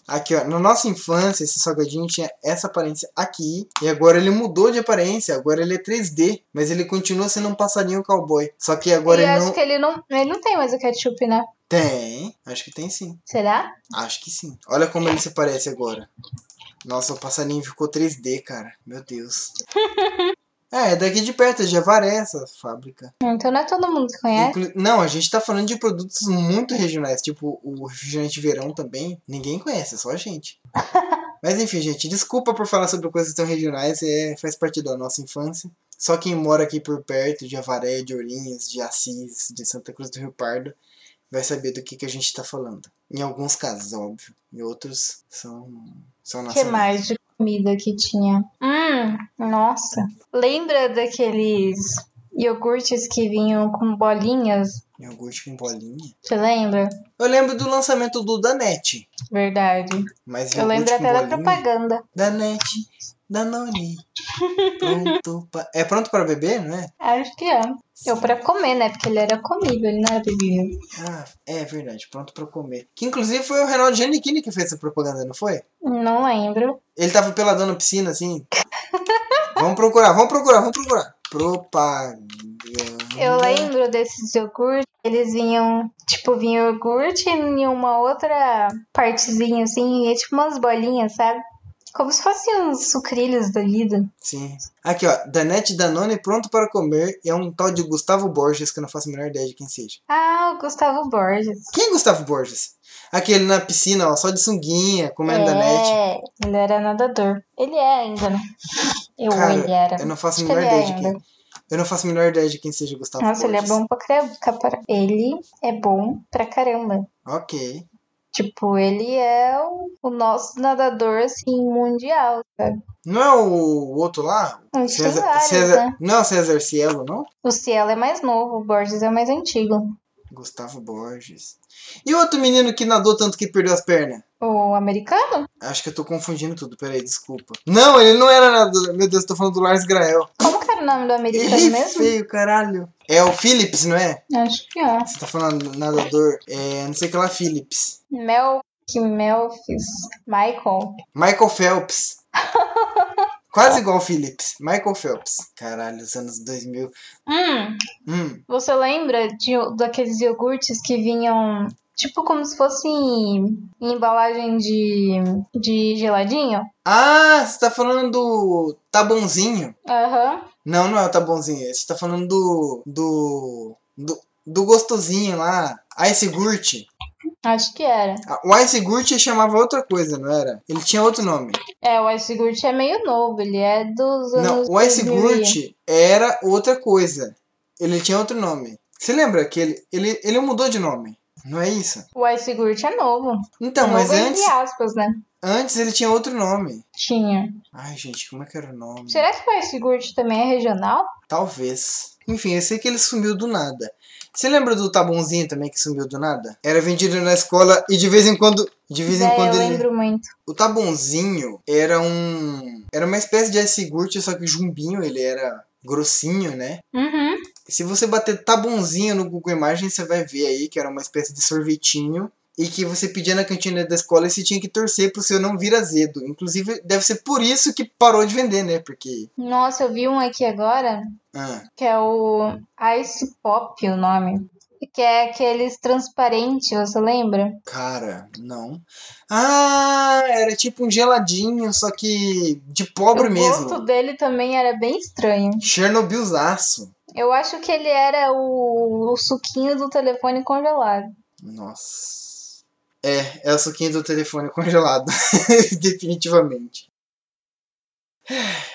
[SPEAKER 2] Aqui, ó. Na nossa infância, esse salgadinho tinha essa aparência aqui. E agora ele mudou de aparência. Agora ele é 3D. Mas ele continua sendo um passarinho cowboy. Só que agora
[SPEAKER 1] e
[SPEAKER 2] ele
[SPEAKER 1] acho
[SPEAKER 2] não.
[SPEAKER 1] que ele não, ele não tem mais o ketchup, né?
[SPEAKER 2] Tem. Acho que tem sim.
[SPEAKER 1] Será?
[SPEAKER 2] Acho que sim. Olha como ele se parece agora. Nossa, o passarinho ficou 3D, cara. Meu Deus. *laughs* É, é daqui de perto, é de Avaré essa fábrica.
[SPEAKER 1] Então não é todo mundo que conhece.
[SPEAKER 2] Inclu- Não, a gente tá falando de produtos muito regionais, tipo o refrigerante verão também. Ninguém conhece, é só a gente. *laughs* Mas enfim, gente, desculpa por falar sobre coisas tão regionais, é, faz parte da nossa infância. Só quem mora aqui por perto, de Avaré, de Ourinhos, de Assis, de Santa Cruz do Rio Pardo, vai saber do que, que a gente tá falando. Em alguns casos, óbvio. Em outros, são, são
[SPEAKER 1] O que mais de comida que tinha? Hum, nossa. Lembra daqueles iogurtes que vinham com bolinhas?
[SPEAKER 2] Iogurte com bolinha.
[SPEAKER 1] Você lembra?
[SPEAKER 2] Eu lembro do lançamento do Danete.
[SPEAKER 1] Verdade.
[SPEAKER 2] Mas
[SPEAKER 1] Eu
[SPEAKER 2] iogurte
[SPEAKER 1] lembro
[SPEAKER 2] com
[SPEAKER 1] até da
[SPEAKER 2] bolinha?
[SPEAKER 1] propaganda.
[SPEAKER 2] Danete. Danone. Pronto pa... É pronto para beber, não é?
[SPEAKER 1] Acho que é. Eu pra comer, né? Porque ele era comível, ele não era bebível.
[SPEAKER 2] Ah, é verdade. Pronto pra comer. Que inclusive foi o Reinaldo Giannichini que fez essa propaganda, não foi?
[SPEAKER 1] Não lembro.
[SPEAKER 2] Ele tava peladão na piscina, assim. *laughs* vamos procurar, vamos procurar, vamos procurar. Propaganda.
[SPEAKER 1] Eu lembro desses iogurtes. Eles vinham, tipo, vinha iogurte em uma outra partezinha, assim, e tipo umas bolinhas, sabe? Como se fossem uns sucrilhos da vida.
[SPEAKER 2] Sim. Aqui, ó. Danete Danone pronto para comer. É um tal de Gustavo Borges, que eu não faço a menor ideia de quem seja.
[SPEAKER 1] Ah, o Gustavo Borges.
[SPEAKER 2] Quem é Gustavo Borges? Aquele na piscina, ó, só de sunguinha, comendo
[SPEAKER 1] é,
[SPEAKER 2] Danete.
[SPEAKER 1] ele era nadador. Ele é ainda, né? Eu,
[SPEAKER 2] Cara,
[SPEAKER 1] ele era.
[SPEAKER 2] Eu não faço a menor
[SPEAKER 1] ele é
[SPEAKER 2] ideia de quem. Eu não faço a menor ideia de quem seja Gustavo
[SPEAKER 1] Nossa,
[SPEAKER 2] Borges.
[SPEAKER 1] ele é bom pra caramba. Ele é bom pra caramba.
[SPEAKER 2] Ok.
[SPEAKER 1] Tipo, ele é o, o nosso nadador, assim, mundial, sabe?
[SPEAKER 2] Não é o outro lá?
[SPEAKER 1] Tem vários, né?
[SPEAKER 2] Não é o César Cielo, não?
[SPEAKER 1] O Cielo é mais novo, o Borges é mais antigo.
[SPEAKER 2] Gustavo Borges. E o outro menino que nadou tanto que perdeu as pernas?
[SPEAKER 1] O americano?
[SPEAKER 2] Acho que eu tô confundindo tudo, peraí, desculpa. Não, ele não era nadador. Meu Deus, eu tô falando do Lars Grael.
[SPEAKER 1] Como o nome do americano
[SPEAKER 2] Ih,
[SPEAKER 1] mesmo?
[SPEAKER 2] feio, caralho. É o Phillips, não é?
[SPEAKER 1] Acho que é.
[SPEAKER 2] Você tá falando nadador. É, não sei o que lá, Phillips.
[SPEAKER 1] Mel... Melfis. Michael.
[SPEAKER 2] Michael Phelps. *laughs* Quase igual o Phillips. Michael Phelps. Caralho, os anos 2000.
[SPEAKER 1] Hum,
[SPEAKER 2] Hum,
[SPEAKER 1] você lembra de, daqueles iogurtes que vinham... Tipo como se fosse em, em embalagem de, de geladinho?
[SPEAKER 2] Ah, você tá falando do Tabonzinho.
[SPEAKER 1] Aham.
[SPEAKER 2] Não, não é o Tabonzinho. Você tá falando do. Do. Do, do gostosinho lá. Ice Gurt.
[SPEAKER 1] Acho que era.
[SPEAKER 2] Ah, O Ice Gurt chamava outra coisa, não era? Ele tinha outro nome.
[SPEAKER 1] É, o Ice Gurt é meio novo, ele é dos anos
[SPEAKER 2] Não, o Ice
[SPEAKER 1] 2000.
[SPEAKER 2] Gurt era outra coisa. Ele tinha outro nome. Você lembra que ele, ele, ele mudou de nome? Não é isso?
[SPEAKER 1] O Ice Gurt é novo.
[SPEAKER 2] Então,
[SPEAKER 1] novo
[SPEAKER 2] mas antes,
[SPEAKER 1] entre aspas, né?
[SPEAKER 2] antes ele tinha outro nome.
[SPEAKER 1] Tinha.
[SPEAKER 2] Ai, gente, como é que era o nome?
[SPEAKER 1] Será que o Ice Gurt também é regional?
[SPEAKER 2] Talvez. Enfim, eu sei que ele sumiu do nada. Você lembra do Tabonzinho também que sumiu do nada? Era vendido na escola e de vez em quando. De vez em
[SPEAKER 1] é,
[SPEAKER 2] quando
[SPEAKER 1] eu
[SPEAKER 2] ele.
[SPEAKER 1] lembro muito.
[SPEAKER 2] O Tabonzinho era um. Era uma espécie de ice gurt, só que o jumbinho ele era grossinho, né?
[SPEAKER 1] Uhum.
[SPEAKER 2] Se você bater Tabonzinho no Google Imagens, você vai ver aí que era uma espécie de sorvetinho. E que você pedia na cantina da escola e você tinha que torcer pro seu não vir azedo. Inclusive, deve ser por isso que parou de vender, né? Porque.
[SPEAKER 1] Nossa, eu vi um aqui agora,
[SPEAKER 2] Ah,
[SPEAKER 1] que é o Ice Pop, o nome. Que é aqueles transparentes, você lembra?
[SPEAKER 2] cara, não. Ah, era tipo um geladinho, só que de pobre
[SPEAKER 1] o
[SPEAKER 2] mesmo.
[SPEAKER 1] gosto dele também era bem estranho.
[SPEAKER 2] Chernobylzaço.
[SPEAKER 1] Eu acho que ele era o, o suquinho do telefone congelado.
[SPEAKER 2] Nossa. É, é o suquinho do telefone congelado. *laughs* Definitivamente.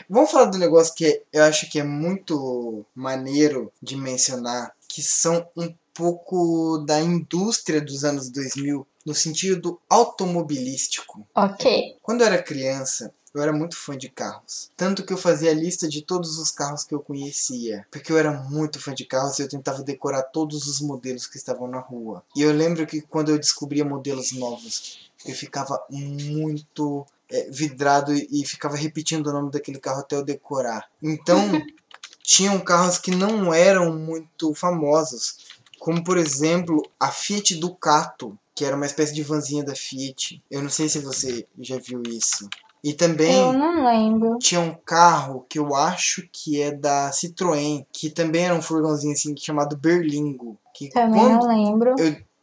[SPEAKER 2] Vamos falar do negócio que eu acho que é muito maneiro de mencionar, que são um pouco da indústria dos anos 2000, no sentido automobilístico.
[SPEAKER 1] Ok.
[SPEAKER 2] Quando eu era criança, eu era muito fã de carros. Tanto que eu fazia a lista de todos os carros que eu conhecia. Porque eu era muito fã de carros e eu tentava decorar todos os modelos que estavam na rua. E eu lembro que quando eu descobria modelos novos, eu ficava muito é, vidrado e, e ficava repetindo o nome daquele carro até eu decorar. Então, *laughs* tinham carros que não eram muito famosos. Como, por exemplo, a Fiat Ducato, que era uma espécie de vanzinha da Fiat. Eu não sei se você já viu isso. E também
[SPEAKER 1] Eu não lembro.
[SPEAKER 2] tinha um carro que eu acho que é da Citroën, que também era um furgãozinho assim chamado Berlingo. Que
[SPEAKER 1] Também não lembro.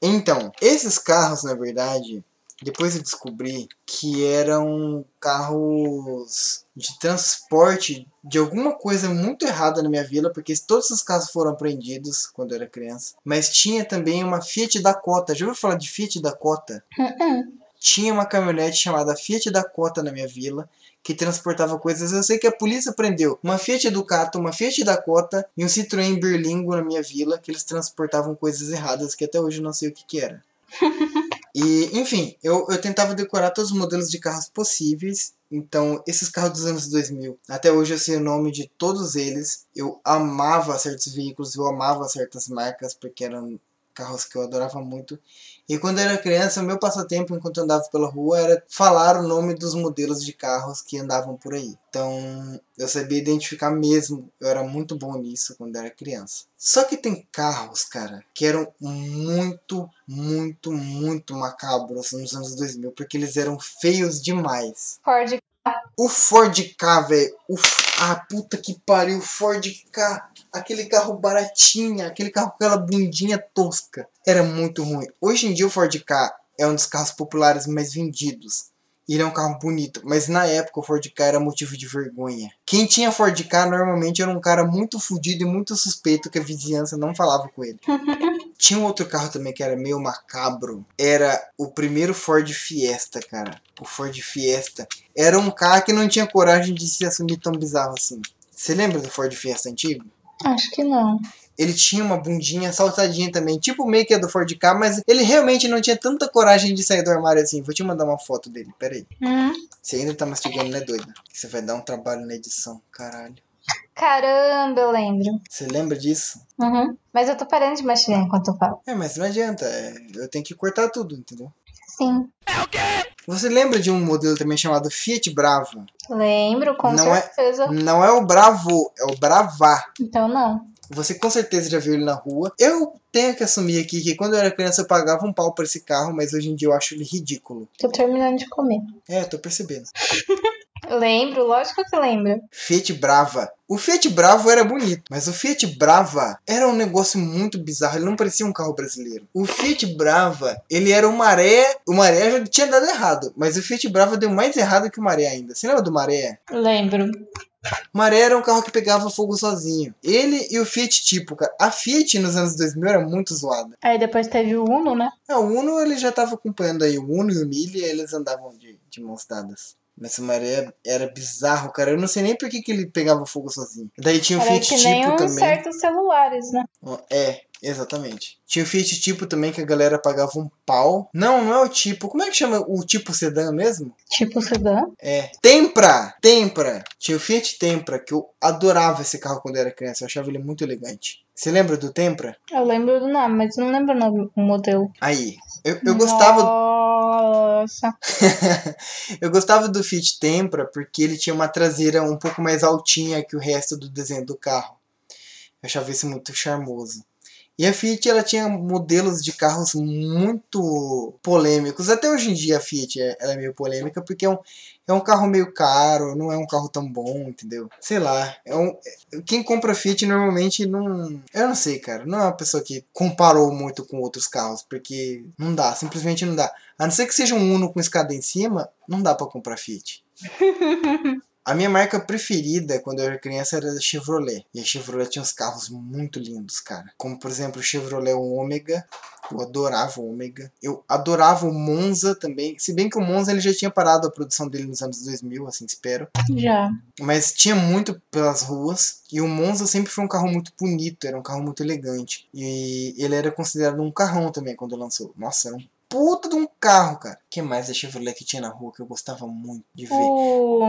[SPEAKER 2] Então, esses carros, na verdade, depois eu descobri que eram carros de transporte de alguma coisa muito errada na minha vila, porque todos os carros foram apreendidos quando eu era criança. Mas tinha também uma Fiat Dakota. Já ouviu falar de Fiat Dakota?
[SPEAKER 1] Uh-uh.
[SPEAKER 2] Tinha uma caminhonete chamada Fiat Dakota na minha vila que transportava coisas. Eu sei que a polícia prendeu uma Fiat Ducato, uma Fiat Dakota e um Citroën Berlingo na minha vila que eles transportavam coisas erradas que até hoje eu não sei o que, que era. *laughs* E, enfim, eu, eu tentava decorar todos os modelos de carros possíveis. Então, esses carros dos anos 2000, até hoje eu sei o nome de todos eles. Eu amava certos veículos, eu amava certas marcas, porque eram carros que eu adorava muito. E quando eu era criança, o meu passatempo enquanto eu andava pela rua era falar o nome dos modelos de carros que andavam por aí. Então eu sabia identificar mesmo. Eu era muito bom nisso quando eu era criança. Só que tem carros, cara, que eram muito, muito, muito macabros nos anos 2000, porque eles eram feios demais.
[SPEAKER 1] Ford
[SPEAKER 2] O Ford K, velho. o Ah, puta que pariu. Ford K. Aquele carro baratinho. Aquele carro com aquela bundinha tosca. Era muito ruim. Hoje em dia o Ford K é um dos carros populares mais vendidos. Ele é um carro bonito. Mas na época o Ford K era motivo de vergonha. Quem tinha Ford K normalmente era um cara muito fudido e muito suspeito que a vizinhança não falava com ele. *laughs* Tinha um outro carro também que era meio macabro. Era o primeiro Ford Fiesta, cara. O Ford Fiesta. Era um carro que não tinha coragem de se assumir tão bizarro assim. Você lembra do Ford Fiesta antigo?
[SPEAKER 1] Acho que não.
[SPEAKER 2] Ele tinha uma bundinha saltadinha também, tipo meio que a do Ford K, mas ele realmente não tinha tanta coragem de sair do armário assim. Vou te mandar uma foto dele, peraí.
[SPEAKER 1] Hum.
[SPEAKER 2] Você ainda tá mastigando, né, doida? Você vai dar um trabalho na edição, caralho.
[SPEAKER 1] Caramba, eu lembro.
[SPEAKER 2] Você lembra disso?
[SPEAKER 1] Uhum. Mas eu tô parando de mastigar enquanto eu falo.
[SPEAKER 2] É, mas não adianta, é, eu tenho que cortar tudo, entendeu?
[SPEAKER 1] Sim.
[SPEAKER 2] Você lembra de um modelo também chamado Fiat Brava?
[SPEAKER 1] Lembro, com
[SPEAKER 2] Não é-
[SPEAKER 1] certeza.
[SPEAKER 2] Não é o Bravo, é o Bravá.
[SPEAKER 1] Então não.
[SPEAKER 2] Você com certeza já viu ele na rua. Eu tenho que assumir aqui que quando eu era criança eu pagava um pau por esse carro, mas hoje em dia eu acho ele ridículo.
[SPEAKER 1] Tô terminando de comer.
[SPEAKER 2] É, tô percebendo. *laughs*
[SPEAKER 1] Lembro, lógico que lembro.
[SPEAKER 2] Fiat Brava. O Fiat Bravo era bonito, mas o Fiat Brava era um negócio muito bizarro. Ele não parecia um carro brasileiro. O Fiat Brava, ele era o Maré. O Maré já tinha dado errado, mas o Fiat Brava deu mais errado que o Maré ainda. Você lembra do Maré?
[SPEAKER 1] Lembro.
[SPEAKER 2] Maré era um carro que pegava fogo sozinho. Ele e o Fiat Tipo, cara. A Fiat nos anos 2000 era muito zoada.
[SPEAKER 1] Aí depois teve o Uno, né?
[SPEAKER 2] Ah, o Uno ele já tava acompanhando aí. O Uno e o Mille, eles andavam de, de mãos dadas. Mas o Maré era bizarro, cara. Eu não sei nem por que, que ele pegava fogo sozinho. Daí tinha o
[SPEAKER 1] Era
[SPEAKER 2] Fiat
[SPEAKER 1] que nem
[SPEAKER 2] Tipo
[SPEAKER 1] uns
[SPEAKER 2] também.
[SPEAKER 1] certos celulares, né?
[SPEAKER 2] É, exatamente. Tinha o Fiat Tipo também que a galera pagava um pau. Não, não é o tipo. Como é que chama o tipo sedã mesmo?
[SPEAKER 1] Tipo sedã.
[SPEAKER 2] É. Tempra! Tempra! Tinha o Fiat Tempra, que eu adorava esse carro quando eu era criança. Eu achava ele muito elegante. Você lembra do Tempra?
[SPEAKER 1] Eu lembro do nome, mas não lembro o nome- o modelo.
[SPEAKER 2] Aí. Eu, eu gostava.
[SPEAKER 1] Nossa. *laughs*
[SPEAKER 2] eu gostava do Fiat Tempra porque ele tinha uma traseira um pouco mais altinha que o resto do desenho do carro. Eu achava isso muito charmoso. E a Fiat ela tinha modelos de carros muito polêmicos. Até hoje em dia a Fiat é, ela é meio polêmica porque é um, é um carro meio caro, não é um carro tão bom, entendeu? Sei lá. É um, quem compra Fiat normalmente não. Eu não sei, cara. Não é uma pessoa que comparou muito com outros carros, porque não dá, simplesmente não dá. A não ser que seja um Uno com escada em cima, não dá pra comprar Fiat. *laughs* A minha marca preferida quando eu era criança era a Chevrolet. E a Chevrolet tinha uns carros muito lindos, cara. Como por exemplo o Chevrolet Ômega. Eu adorava o Ômega. Eu adorava o Monza também. Se bem que o Monza ele já tinha parado a produção dele nos anos 2000, assim espero.
[SPEAKER 1] Já.
[SPEAKER 2] Mas tinha muito pelas ruas. E o Monza sempre foi um carro muito bonito. Era um carro muito elegante. E ele era considerado um carrão também quando lançou. Nossa, era um puta de um carro, cara. O que mais da Chevrolet que tinha na rua que eu gostava muito de ver?
[SPEAKER 1] O,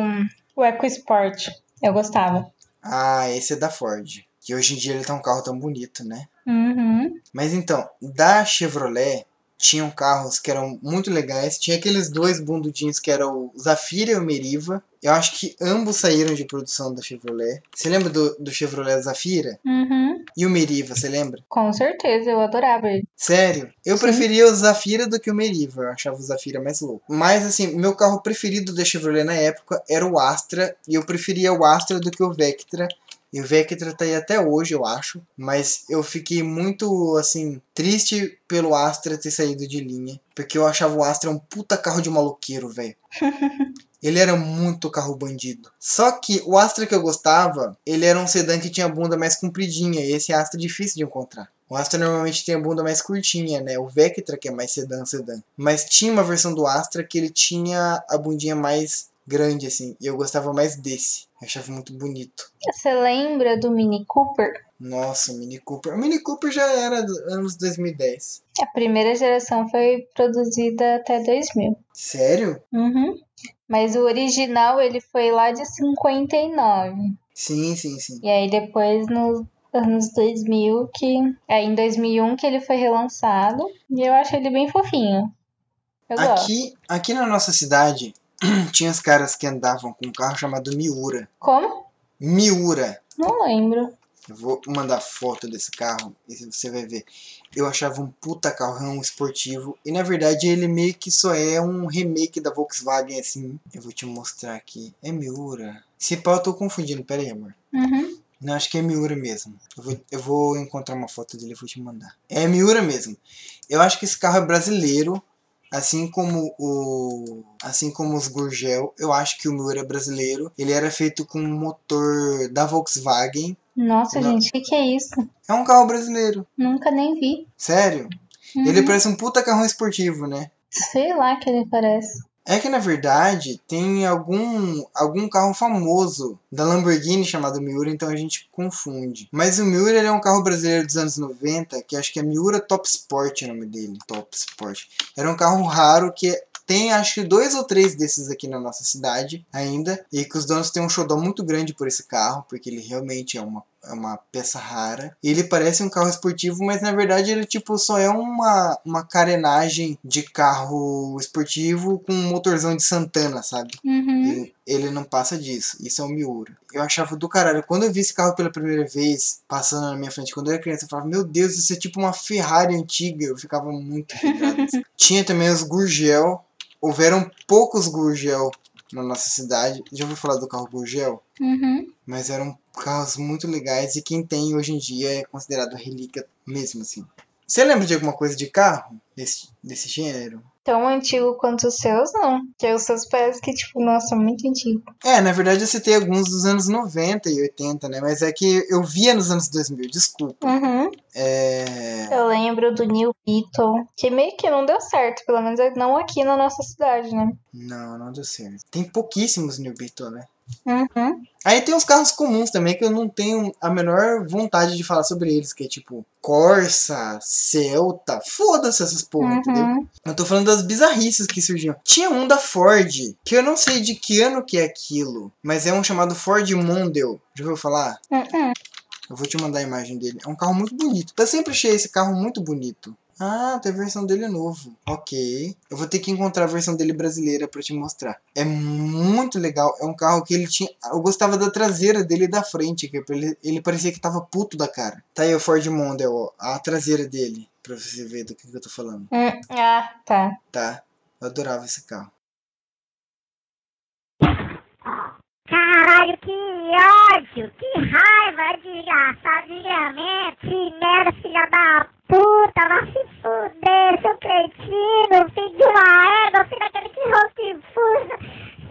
[SPEAKER 1] o EcoSport. Eu gostava.
[SPEAKER 2] Ah, esse é da Ford. Que hoje em dia ele tá um carro tão bonito, né?
[SPEAKER 1] Uhum.
[SPEAKER 2] Mas então, da Chevrolet tinham carros que eram muito legais. Tinha aqueles dois bundudinhos que eram o Zafira e o Meriva. Eu acho que ambos saíram de produção da Chevrolet. Você lembra do, do Chevrolet Zafira?
[SPEAKER 1] Uhum.
[SPEAKER 2] E o Meriva, você lembra?
[SPEAKER 1] Com certeza, eu adorava ele.
[SPEAKER 2] Sério? Eu
[SPEAKER 1] Sim. preferia
[SPEAKER 2] o Zafira do que o Meriva. Eu achava o Zafira mais louco. Mas assim, meu carro preferido da Chevrolet na época era o Astra. E eu preferia o Astra do que o Vectra. E o Vectra tá aí até hoje, eu acho. Mas eu fiquei muito, assim, triste pelo Astra ter saído de linha. Porque eu achava o Astra um puta carro de maloqueiro, velho. *laughs* Ele era muito carro bandido. Só que o Astra que eu gostava, ele era um sedã que tinha a bunda mais compridinha. E esse Astra é difícil de encontrar. O Astra normalmente tem a bunda mais curtinha, né? O Vectra que é mais sedã, sedã. Mas tinha uma versão do Astra que ele tinha a bundinha mais grande, assim. E eu gostava mais desse. Eu achava muito bonito.
[SPEAKER 1] Você lembra do Mini Cooper?
[SPEAKER 2] Nossa, o Mini Cooper. O Mini Cooper já era dos anos 2010.
[SPEAKER 1] A primeira geração foi produzida até 2000.
[SPEAKER 2] Sério?
[SPEAKER 1] Uhum. Mas o original ele foi lá de 59.
[SPEAKER 2] Sim, sim, sim.
[SPEAKER 1] E aí depois nos anos 2000, que é em 2001 que ele foi relançado. E eu acho ele bem fofinho. Eu gosto.
[SPEAKER 2] Aqui, aqui na nossa cidade, *clears throat* tinha os caras que andavam com um carro chamado Miura.
[SPEAKER 1] Como?
[SPEAKER 2] Miura.
[SPEAKER 1] Não lembro.
[SPEAKER 2] Eu vou mandar foto desse carro e você vai ver. Eu achava um puta carrão esportivo. E na verdade ele meio que só é um remake da Volkswagen, assim. Eu vou te mostrar aqui. É Miura. Se pá, eu tô confundindo. Pera aí, amor.
[SPEAKER 1] Uhum.
[SPEAKER 2] Não, acho que é Miura mesmo. Eu vou, eu vou encontrar uma foto dele e vou te mandar. É Miura mesmo. Eu acho que esse carro é brasileiro. Assim como o. Assim como os Gurgel, eu acho que o Miura é brasileiro. Ele era feito com um motor da Volkswagen.
[SPEAKER 1] Nossa,
[SPEAKER 2] Não.
[SPEAKER 1] gente, o que, que é isso?
[SPEAKER 2] É um carro brasileiro.
[SPEAKER 1] Nunca nem vi.
[SPEAKER 2] Sério?
[SPEAKER 1] Uhum.
[SPEAKER 2] Ele parece um puta carrão esportivo, né?
[SPEAKER 1] Sei lá que ele parece.
[SPEAKER 2] É que na verdade tem algum algum carro famoso da Lamborghini chamado Miura, então a gente confunde. Mas o Miura é um carro brasileiro dos anos 90, que acho que é Miura Top Sport é o nome dele. Top Sport. Era um carro raro que tem acho que dois ou três desses aqui na nossa cidade ainda. E que os donos têm um xodó muito grande por esse carro, porque ele realmente é uma, é uma peça rara. Ele parece um carro esportivo, mas na verdade ele tipo só é uma, uma carenagem de carro esportivo com um motorzão de Santana, sabe?
[SPEAKER 1] Uhum.
[SPEAKER 2] Ele, ele não passa disso. Isso é um Miura. Eu achava do caralho. Quando eu vi esse carro pela primeira vez passando na minha frente, quando eu era criança, eu falava, meu Deus, isso é tipo uma Ferrari antiga. Eu ficava muito. *laughs* Tinha também os Gurgel. Houveram poucos Gurgel na nossa cidade. Já ouviu falar do carro Gurgel?
[SPEAKER 1] Uhum.
[SPEAKER 2] Mas eram carros muito legais e quem tem hoje em dia é considerado relíquia mesmo assim. Você lembra de alguma coisa de carro desse, desse gênero?
[SPEAKER 1] Tão antigo quanto os seus, não. Porque os seus parece que, tipo, nossa, muito antigo.
[SPEAKER 2] É, na verdade eu citei alguns dos anos 90 e 80, né? Mas é que eu via nos anos 2000, desculpa.
[SPEAKER 1] Uhum.
[SPEAKER 2] É...
[SPEAKER 1] Eu lembro do New Beetle, que meio que não deu certo, pelo menos não aqui na nossa cidade, né?
[SPEAKER 2] Não, não deu certo. Tem pouquíssimos New Beetle, né?
[SPEAKER 1] Uhum.
[SPEAKER 2] Aí tem os carros comuns também que eu não tenho a menor vontade de falar sobre eles, que é tipo Corsa, Celta, foda-se essas porra, entendeu?
[SPEAKER 1] Uhum.
[SPEAKER 2] Eu tô falando das bizarrices que surgiam. Tinha um da Ford, que eu não sei de que ano que é aquilo, mas é um chamado Ford Mondeo. Já ouviu falar?
[SPEAKER 1] Uhum.
[SPEAKER 2] Eu vou te mandar a imagem dele. É um carro muito bonito. Eu sempre achei esse carro muito bonito. Ah, tem a versão dele novo. Ok. Eu vou ter que encontrar a versão dele brasileira pra te mostrar. É muito legal. É um carro que ele tinha. Eu gostava da traseira dele e da frente. Que ele, ele parecia que tava puto da cara. Tá aí o Ford Mondeo, ó. A traseira dele. Pra você ver do que, que eu tô falando.
[SPEAKER 1] Hum, Ah, tá.
[SPEAKER 2] Tá? Eu adorava esse carro.
[SPEAKER 8] Caralho, que ódio, que raiva, desgraçado, desgramento, que merda, filha da puta, vai se fuder, seu cretino, filho de uma égua, filho daquele que rostifuso,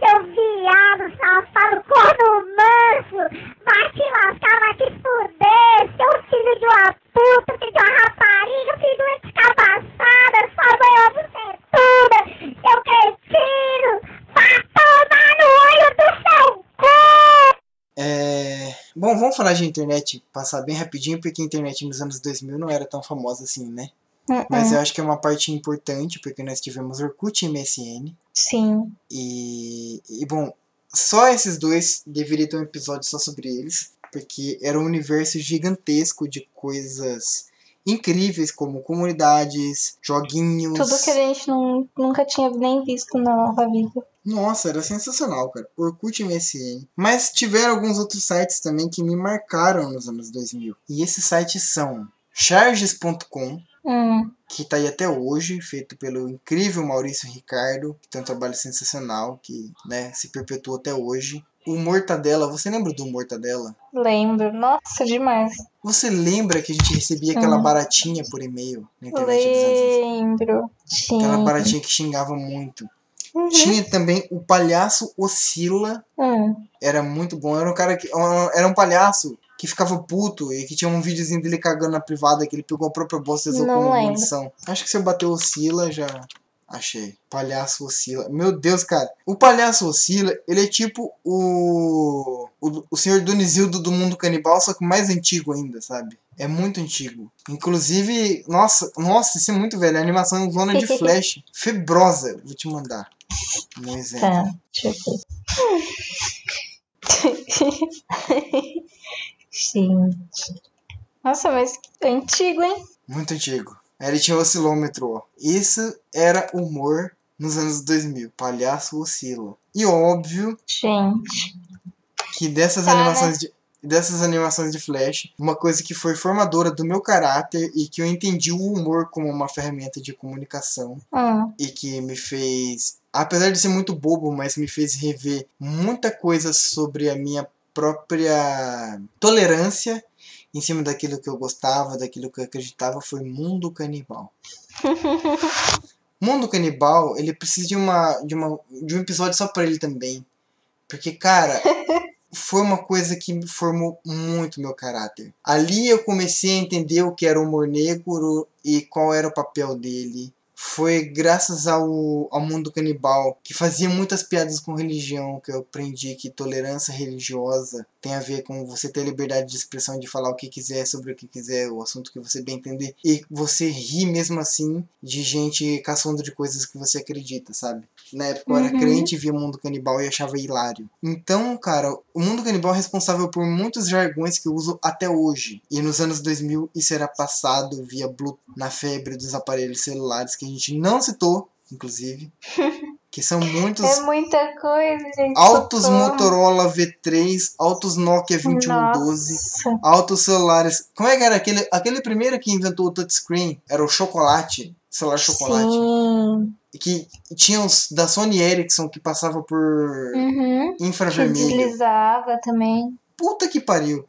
[SPEAKER 8] seu viado, safado, corno manso, vai te lascar, vai te fuder, seu filho de uma puta, filho de uma rapariga, filho de uma descabaçada, sua mãe você tudo, seu cretino, vai tomar no olho do seu cu!
[SPEAKER 2] É... Bom, vamos falar de internet, passar bem rapidinho, porque a internet nos anos 2000 não era tão famosa assim, né?
[SPEAKER 1] Uhum.
[SPEAKER 2] Mas eu acho que é uma parte importante, porque nós tivemos Orkut e MSN.
[SPEAKER 1] Sim.
[SPEAKER 2] E, e bom, só esses dois deveria ter um episódio só sobre eles, porque era um universo gigantesco de coisas incríveis, como comunidades, joguinhos.
[SPEAKER 1] Tudo que a gente não, nunca tinha nem visto na nossa vida.
[SPEAKER 2] Nossa, era sensacional, cara. Orkut e MSN. Mas tiveram alguns outros sites também que me marcaram nos anos 2000. E esses sites são charges.com,
[SPEAKER 1] Hum.
[SPEAKER 2] que tá aí até hoje, feito pelo incrível Maurício Ricardo, que tem um trabalho sensacional, que né, se perpetuou até hoje. O Mortadela, você lembra do Mortadela?
[SPEAKER 1] Lembro. Nossa, demais.
[SPEAKER 2] Você lembra que a gente recebia aquela
[SPEAKER 1] Hum.
[SPEAKER 2] baratinha por e-mail na internet dos anos 60?
[SPEAKER 1] Lembro.
[SPEAKER 2] Aquela
[SPEAKER 1] Sim.
[SPEAKER 2] baratinha que xingava muito.
[SPEAKER 1] Uhum.
[SPEAKER 2] Tinha também o Palhaço Oscila,
[SPEAKER 1] Hum.
[SPEAKER 2] era muito bom. Era um cara que. Era um palhaço que ficava puto e que tinha um videozinho dele cagando na privada que ele pegou a própria bolsa e usou como munição. Acho que se eu bater Oscila já. Achei. Palhaço Oscila. Meu Deus, cara. O Palhaço Oscila, ele é tipo o. O, o Senhor Donizildo do Mundo Canibal, só que mais antigo ainda, sabe? É muito antigo. Inclusive, nossa, nossa, isso é muito velho. A animação é zona de *laughs* flash. Febrosa. Vou te mandar. Um exemplo.
[SPEAKER 1] Tá. Deixa eu ver. *laughs* Gente. Nossa, mas é antigo, hein?
[SPEAKER 2] Muito antigo. Aí ele tinha o oscilômetro, ó. Isso era humor nos anos 2000. Palhaço oscila. E óbvio
[SPEAKER 1] Gente.
[SPEAKER 2] que dessas
[SPEAKER 1] Tá, né?
[SPEAKER 2] animações de dessas animações de Flash, uma coisa que foi formadora do meu caráter e que eu entendi o humor como uma ferramenta de comunicação
[SPEAKER 1] Hum.
[SPEAKER 2] e que me fez, apesar de ser muito bobo, mas me fez rever muita coisa sobre a minha própria tolerância em cima daquilo que eu gostava, daquilo que eu acreditava, foi Mundo Canibal. *laughs* Mundo Canibal, ele precisa de uma de uma de um episódio só pra ele também. Porque, cara, *laughs* foi uma coisa que formou muito meu caráter. Ali eu comecei a entender o que era o humor negro e qual era o papel dele. Foi graças ao, ao mundo canibal, que fazia muitas piadas com religião, que eu aprendi que tolerância religiosa tem a ver com você ter liberdade de expressão de falar o que quiser sobre o que quiser, o assunto que você bem entender, e você ri mesmo assim de gente caçando de coisas que você acredita, sabe? Na época eu era
[SPEAKER 1] Uhum.
[SPEAKER 2] crente, via o mundo canibal e achava hilário. Então, cara, o mundo canibal é responsável por muitos jargões que eu uso até hoje. E nos anos 2000 isso era passado via Bluetooth na febre dos aparelhos celulares que a gente não citou, inclusive. *laughs* Que são muitos
[SPEAKER 1] É muita coisa, gente.
[SPEAKER 2] altos
[SPEAKER 1] socorro.
[SPEAKER 2] Motorola V3, altos Nokia 2112,
[SPEAKER 1] Nossa.
[SPEAKER 2] altos celulares. Como é que era aquele, aquele primeiro que inventou o touchscreen? Era o chocolate, celular chocolate.
[SPEAKER 1] Sim.
[SPEAKER 2] Que tinha os da Sony Ericsson que passava por
[SPEAKER 1] Uhum. Que
[SPEAKER 2] infravermelho.
[SPEAKER 1] deslizava também.
[SPEAKER 2] Puta que pariu.